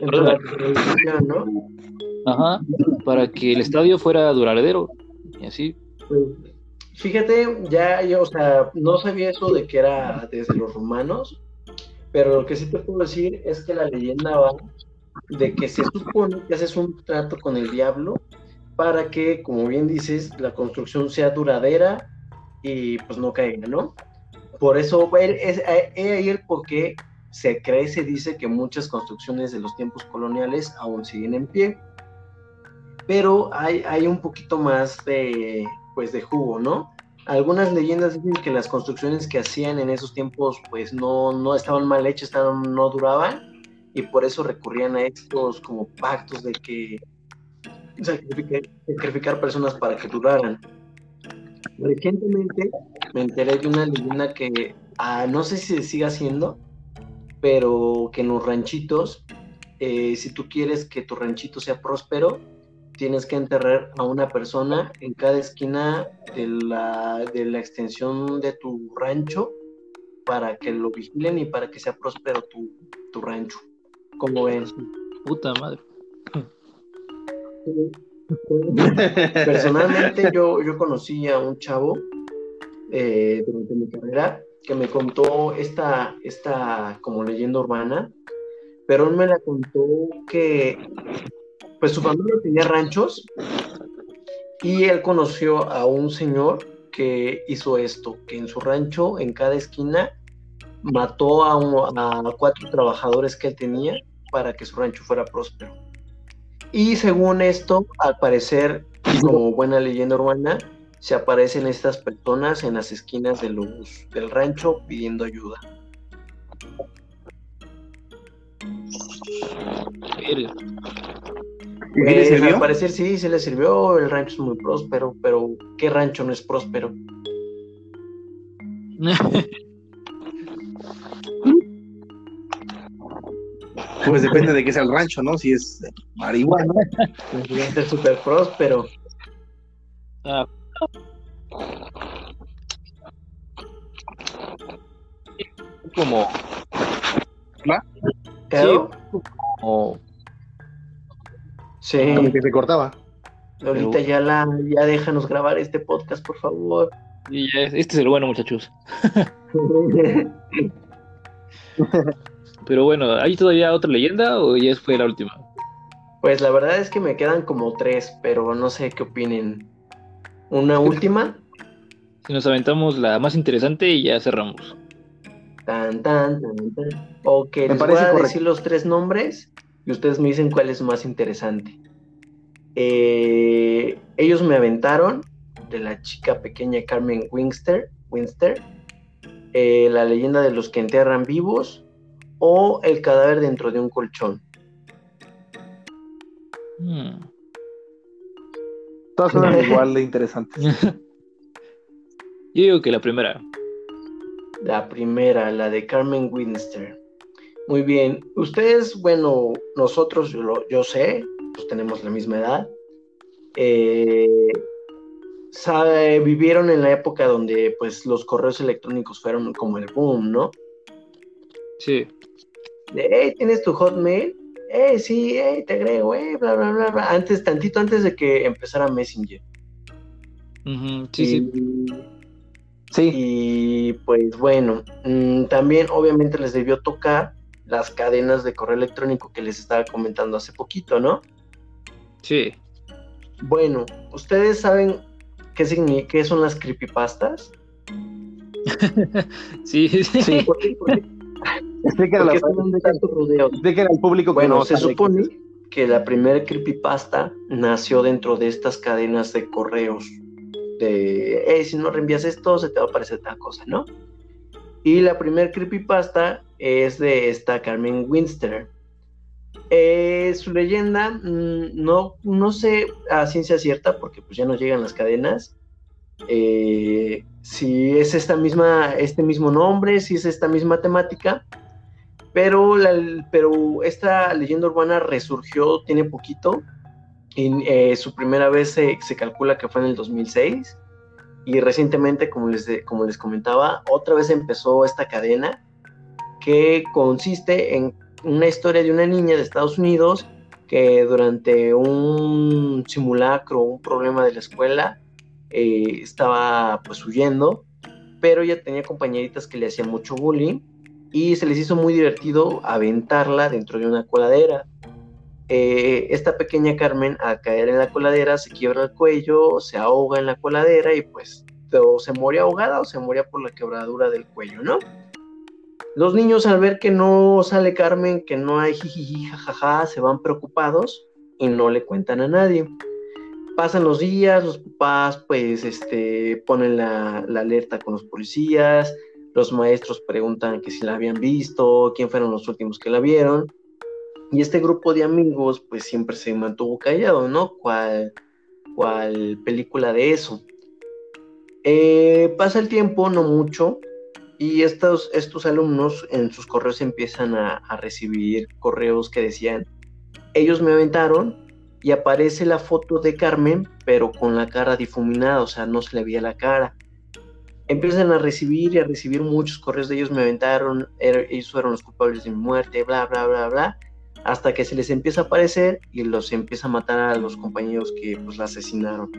Ajá, para que el estadio fuera duradero y así. Pues, fíjate, ya yo, o sea, no sabía eso de que era desde los romanos, pero lo que sí te puedo decir es que la leyenda va de que se supone que haces un trato con el diablo para que, como bien dices, la construcción sea duradera y pues no caiga, ¿no? Por eso, es, ahí el por qué se cree, se dice que muchas construcciones de los tiempos coloniales aún siguen en pie. Pero hay, hay un poquito más de, pues, de jugo, ¿no? Algunas leyendas dicen que las construcciones que hacían en esos tiempos pues no, no estaban mal hechas, estaban, no duraban y por eso recurrían a estos como pactos de que sacrificar, personas para que duraran. Recientemente me enteré de una leyenda que ah, no sé si se sigue haciendo, pero que en los ranchitos, eh, si tú quieres que tu ranchito sea próspero, tienes que enterrar a una persona en cada esquina de la, de la extensión de tu rancho para que lo vigilen y para que sea próspero tu, tu rancho. ¿Cómo ves? Puta madre. (laughs) Personalmente yo, yo conocí a un chavo eh, durante mi carrera que me contó esta, esta como leyenda urbana, pero él me la contó que pues su familia tenía ranchos y él conoció a un señor que hizo esto, que en su rancho, en cada esquina, mató a, a cuatro trabajadores que él tenía para que su rancho fuera próspero. Y según esto, al parecer, como buena leyenda urbana, se aparecen estas personas en las esquinas de los, del rancho pidiendo ayuda. Pues, al parecer sí, se le sirvió, el rancho es muy próspero, pero ¿qué rancho no es próspero? (laughs) Pues (laughs) depende de qué sea el rancho, ¿no? Si es marihuana. Es súper próspero. Ah. Como. ¿Va? Sí. Como... sí. Como que se cortaba. Ahorita ya la, ya déjanos grabar este podcast, por favor. Y este es el bueno, muchachos. (laughs) Pero bueno, ¿hay todavía otra leyenda o ya fue la última? Pues la verdad es que me quedan como tres, pero no sé qué opinen. ¿Una última? Si nos aventamos la más interesante y ya cerramos. Tan, tan, tan, tan. Ok, les voy a decir los tres nombres y ustedes me dicen cuál es más interesante. Eh, ellos me aventaron de la chica pequeña Carmen Winster, Winster eh, la leyenda de los que enterran vivos o el cadáver dentro de un colchón. Hmm. Todas son (laughs) igual de interesantes. (laughs) Yo digo que la primera. La primera, la de Carmen Winster. Muy bien. Ustedes, bueno, nosotros, yo, yo sé, pues tenemos la misma edad. Eh, sabe, vivieron en la época donde pues los correos electrónicos fueron como el boom, ¿no? Sí hey, ¿tienes tu hotmail? Hey, sí, hey, te agrego, hey, bla, bla, bla, bla. Antes, tantito antes de que empezara Messenger. sí, sí. Sí. Y pues bueno, mm, también obviamente les debió tocar las cadenas de correo electrónico que les estaba comentando hace poquito, ¿no? Sí. Bueno, ¿ustedes saben qué, qué son las creepypastas? (laughs) sí, sí. sí. Explíquenle al público Bueno, se supone que la primera creepypasta nació dentro de estas cadenas de correos. De, hey, si no reenvías esto, se te va a aparecer tal cosa, ¿no? Y la primera creepypasta es de esta Carmen Winster. Eh, su leyenda, mm, no, no sé a ciencia cierta, porque pues ya no llegan las cadenas. Eh, si es esta misma, este mismo nombre, si es esta misma temática, pero, esta leyenda urbana resurgió, tiene poquito. Y, eh, su primera vez se, calcula que fue en el 2006. Y recientemente, como les, como les comentaba, otra vez empezó esta cadena que consiste en una historia de una niña de Estados Unidos que durante un simulacro, un problema de la escuela, eh, estaba pues huyendo, pero ya tenía compañeritas que le hacían mucho bullying y se les hizo muy divertido aventarla dentro de una coladera. Eh, esta pequeña Carmen al caer en la coladera se quiebra el cuello, se ahoga en la coladera y pues o se moría ahogada o se moría por la quebradura del cuello, ¿no? Los niños al ver que no sale Carmen, que no hay jijiji, jajaja, se van preocupados y no le cuentan a nadie. Pasan los días, los papás pues este, ponen la alerta con los policías, los maestros preguntan que si la habían visto, quién fueron los últimos que la vieron. Y este grupo de amigos pues siempre se mantuvo callado, ¿no? ¿Cuál, cuál película de eso? Eh, pasa el tiempo, no mucho, y estos, estos alumnos en sus correos empiezan a, a recibir correos que decían, ellos me aventaron y aparece la foto de Carmen, pero con la cara difuminada, o sea, no se le veía la cara empiezan a recibir y a recibir muchos correos de ellos me aventaron, er, ellos fueron los culpables de mi muerte, bla, bla, bla, bla, hasta que se les empieza a aparecer y los empieza a matar a los compañeros que pues la asesinaron.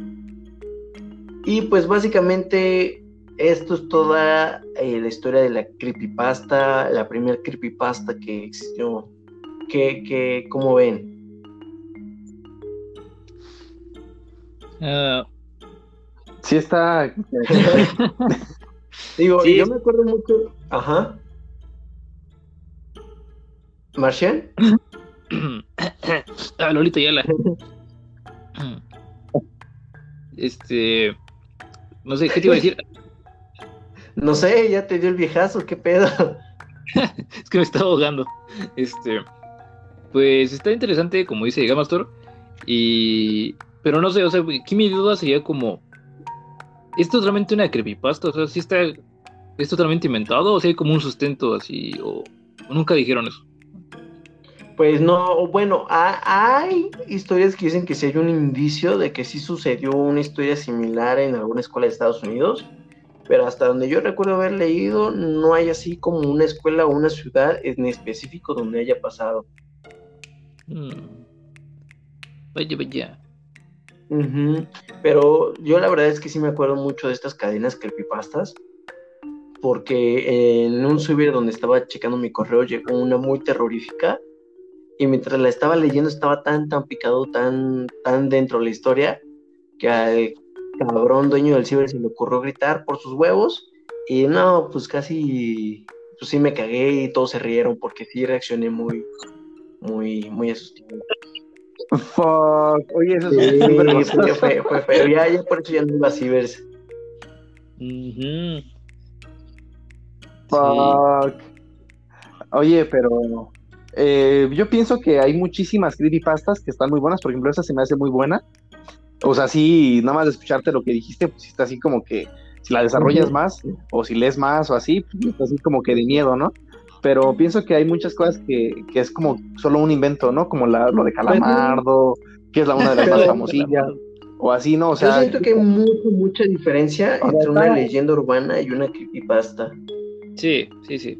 Y pues básicamente esto es toda eh, la historia de la creepypasta, la primera creepypasta que existió. Que, que, ¿Cómo ven? Uh, sí está. (laughs) Digo, yo me acuerdo mucho. Ajá. ¿Marcian? (coughs) ah, Lolita Yala. este. No sé, ¿qué te iba a decir? (laughs) No sé, ya te dio el viejazo, ¿qué pedo? (laughs) es que me estaba ahogando. Este. Pues está interesante, como dice Gamastor, y... Pero no sé, o sea, aquí mi duda sería como... ¿Esto es realmente una creepypasta? O sea, si está... ¿Es totalmente inventado o si hay como un sustento así? O, nunca dijeron eso? Pues no, bueno, hay historias que dicen que sí hay un indicio de que sí sucedió una historia similar en alguna escuela de Estados Unidos, pero hasta donde yo recuerdo haber leído, no hay así como una escuela o una ciudad en específico donde haya pasado. Hmm. Vaya, vaya. Pero yo la verdad es que sí me acuerdo mucho de estas cadenas creepypastas, porque en un subir donde estaba checando mi correo llegó una muy terrorífica, y mientras la estaba leyendo estaba tan, tan picado, tan, tan dentro de la historia, que al cabrón dueño del ciber se le ocurrió gritar por sus huevos, y no, pues casi, pues sí me cagué y todos se rieron porque sí reaccioné muy, muy, muy asustado. Fuck. Oye, eso sí, fue, fue, fue, fue, Ya, ya por eso ya no iba a cibers. Fuck. Oye, pero eh, yo pienso que hay muchísimas creepypastas que están muy buenas. Por ejemplo, esa se me hace muy buena. O sea, sí, nada más de escucharte lo que dijiste, pues está así como que si la desarrollas más o si lees más o así, pues está así como que de miedo, ¿no? Pero pienso que hay muchas cosas que, que es como solo un invento, ¿no? Como la, lo de Calamardo, que es la una de las (laughs) más famosillas, o así, ¿no? O sea, Yo siento que hay mucha, mucha diferencia entre una leyenda urbana y una creepypasta. Sí, sí, sí.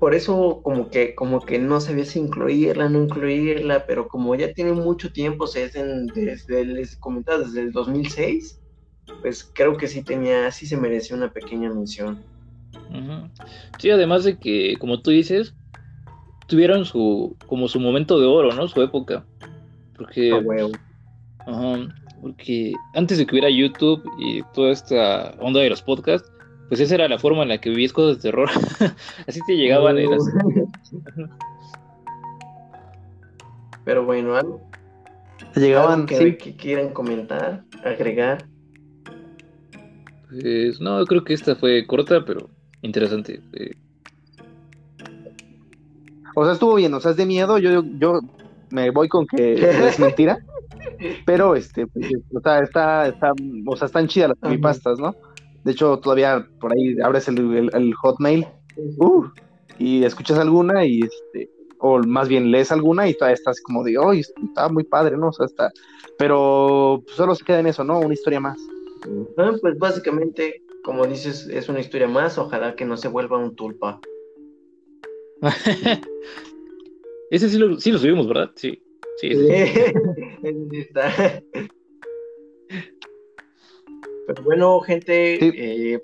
Por eso como que, como que no sabía si incluirla, no incluirla, pero como ya tiene mucho tiempo, se desde, desde les comentaba, desde el 2006, pues creo que sí tenía, sí se merecía una pequeña mención. Sí, además de que, como tú dices, tuvieron su, como su momento de oro, ¿no? Su época. Porque, porque antes de que hubiera YouTube y toda esta onda de los podcasts, pues esa era la forma en la que vivías cosas de terror. (laughs) Así te llegaban Pero bueno, algo. Llegaban que, que quieran comentar, agregar. Pues no, creo que esta fue corta, pero interesante. O sea, estuvo bien, o sea, es de miedo, yo, yo me voy con que es mentira, (laughs) pero este, pues, o sea, está, está, o sea, están chidas las creepypastas, ¿no? De hecho, todavía por ahí abres el, el, hotmail uh, y escuchas alguna y este, o más bien lees alguna y todavía estás como de, oh, está muy padre, ¿no? O sea, está, pero solo se queda en eso, ¿no? Una historia más. Ah, pues básicamente como dices, es una historia más, ojalá que no se vuelva un tulpa. (laughs) Ese sí lo, sí lo subimos, ¿verdad? Sí. Sí, (laughs) Pero bueno, gente, eh,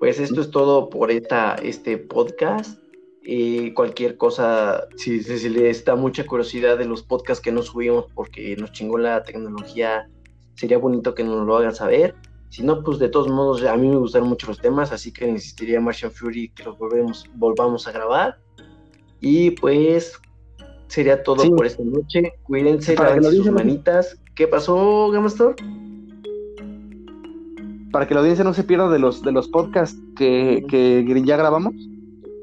pues esto es todo por esta, este podcast. Y cualquier cosa, si, si, les da mucha curiosidad de los podcasts que no subimos porque nos chingó la tecnología, sería bonito que nos lo hagan saber. Si no, pues de todos modos, a mí me gustaron mucho los temas, así que insistiría Martian Fury que los volvemos, volvamos a grabar. Y pues sería todo por esta noche. Cuídense, para que sus manitas. ¿Qué pasó, Gamastor? Para que la audiencia no se pierda de los, de los podcasts que, que ya grabamos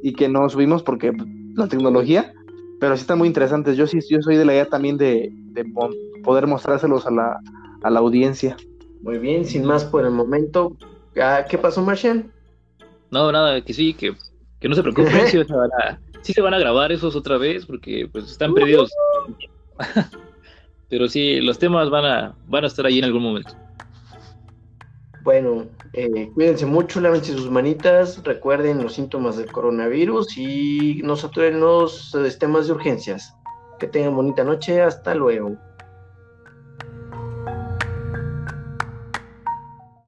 y que no subimos porque la tecnología, pero sí están muy interesantes. Yo sí, yo soy de la idea también de, de poder mostrárselos a la, a la audiencia. Muy bien, sin más por el momento. Ah, ¿Qué pasó, Martian? No, nada, que sí, que, no se preocupen, (laughs) sí, se van a, se van a grabar esos otra vez porque pues están perdidos. (laughs) Pero sí, los temas van a, van a estar ahí en algún momento. Bueno, eh, cuídense mucho, lávense sus manitas, recuerden los síntomas del coronavirus y no saturen los temas de urgencias. Que tengan bonita noche, hasta luego.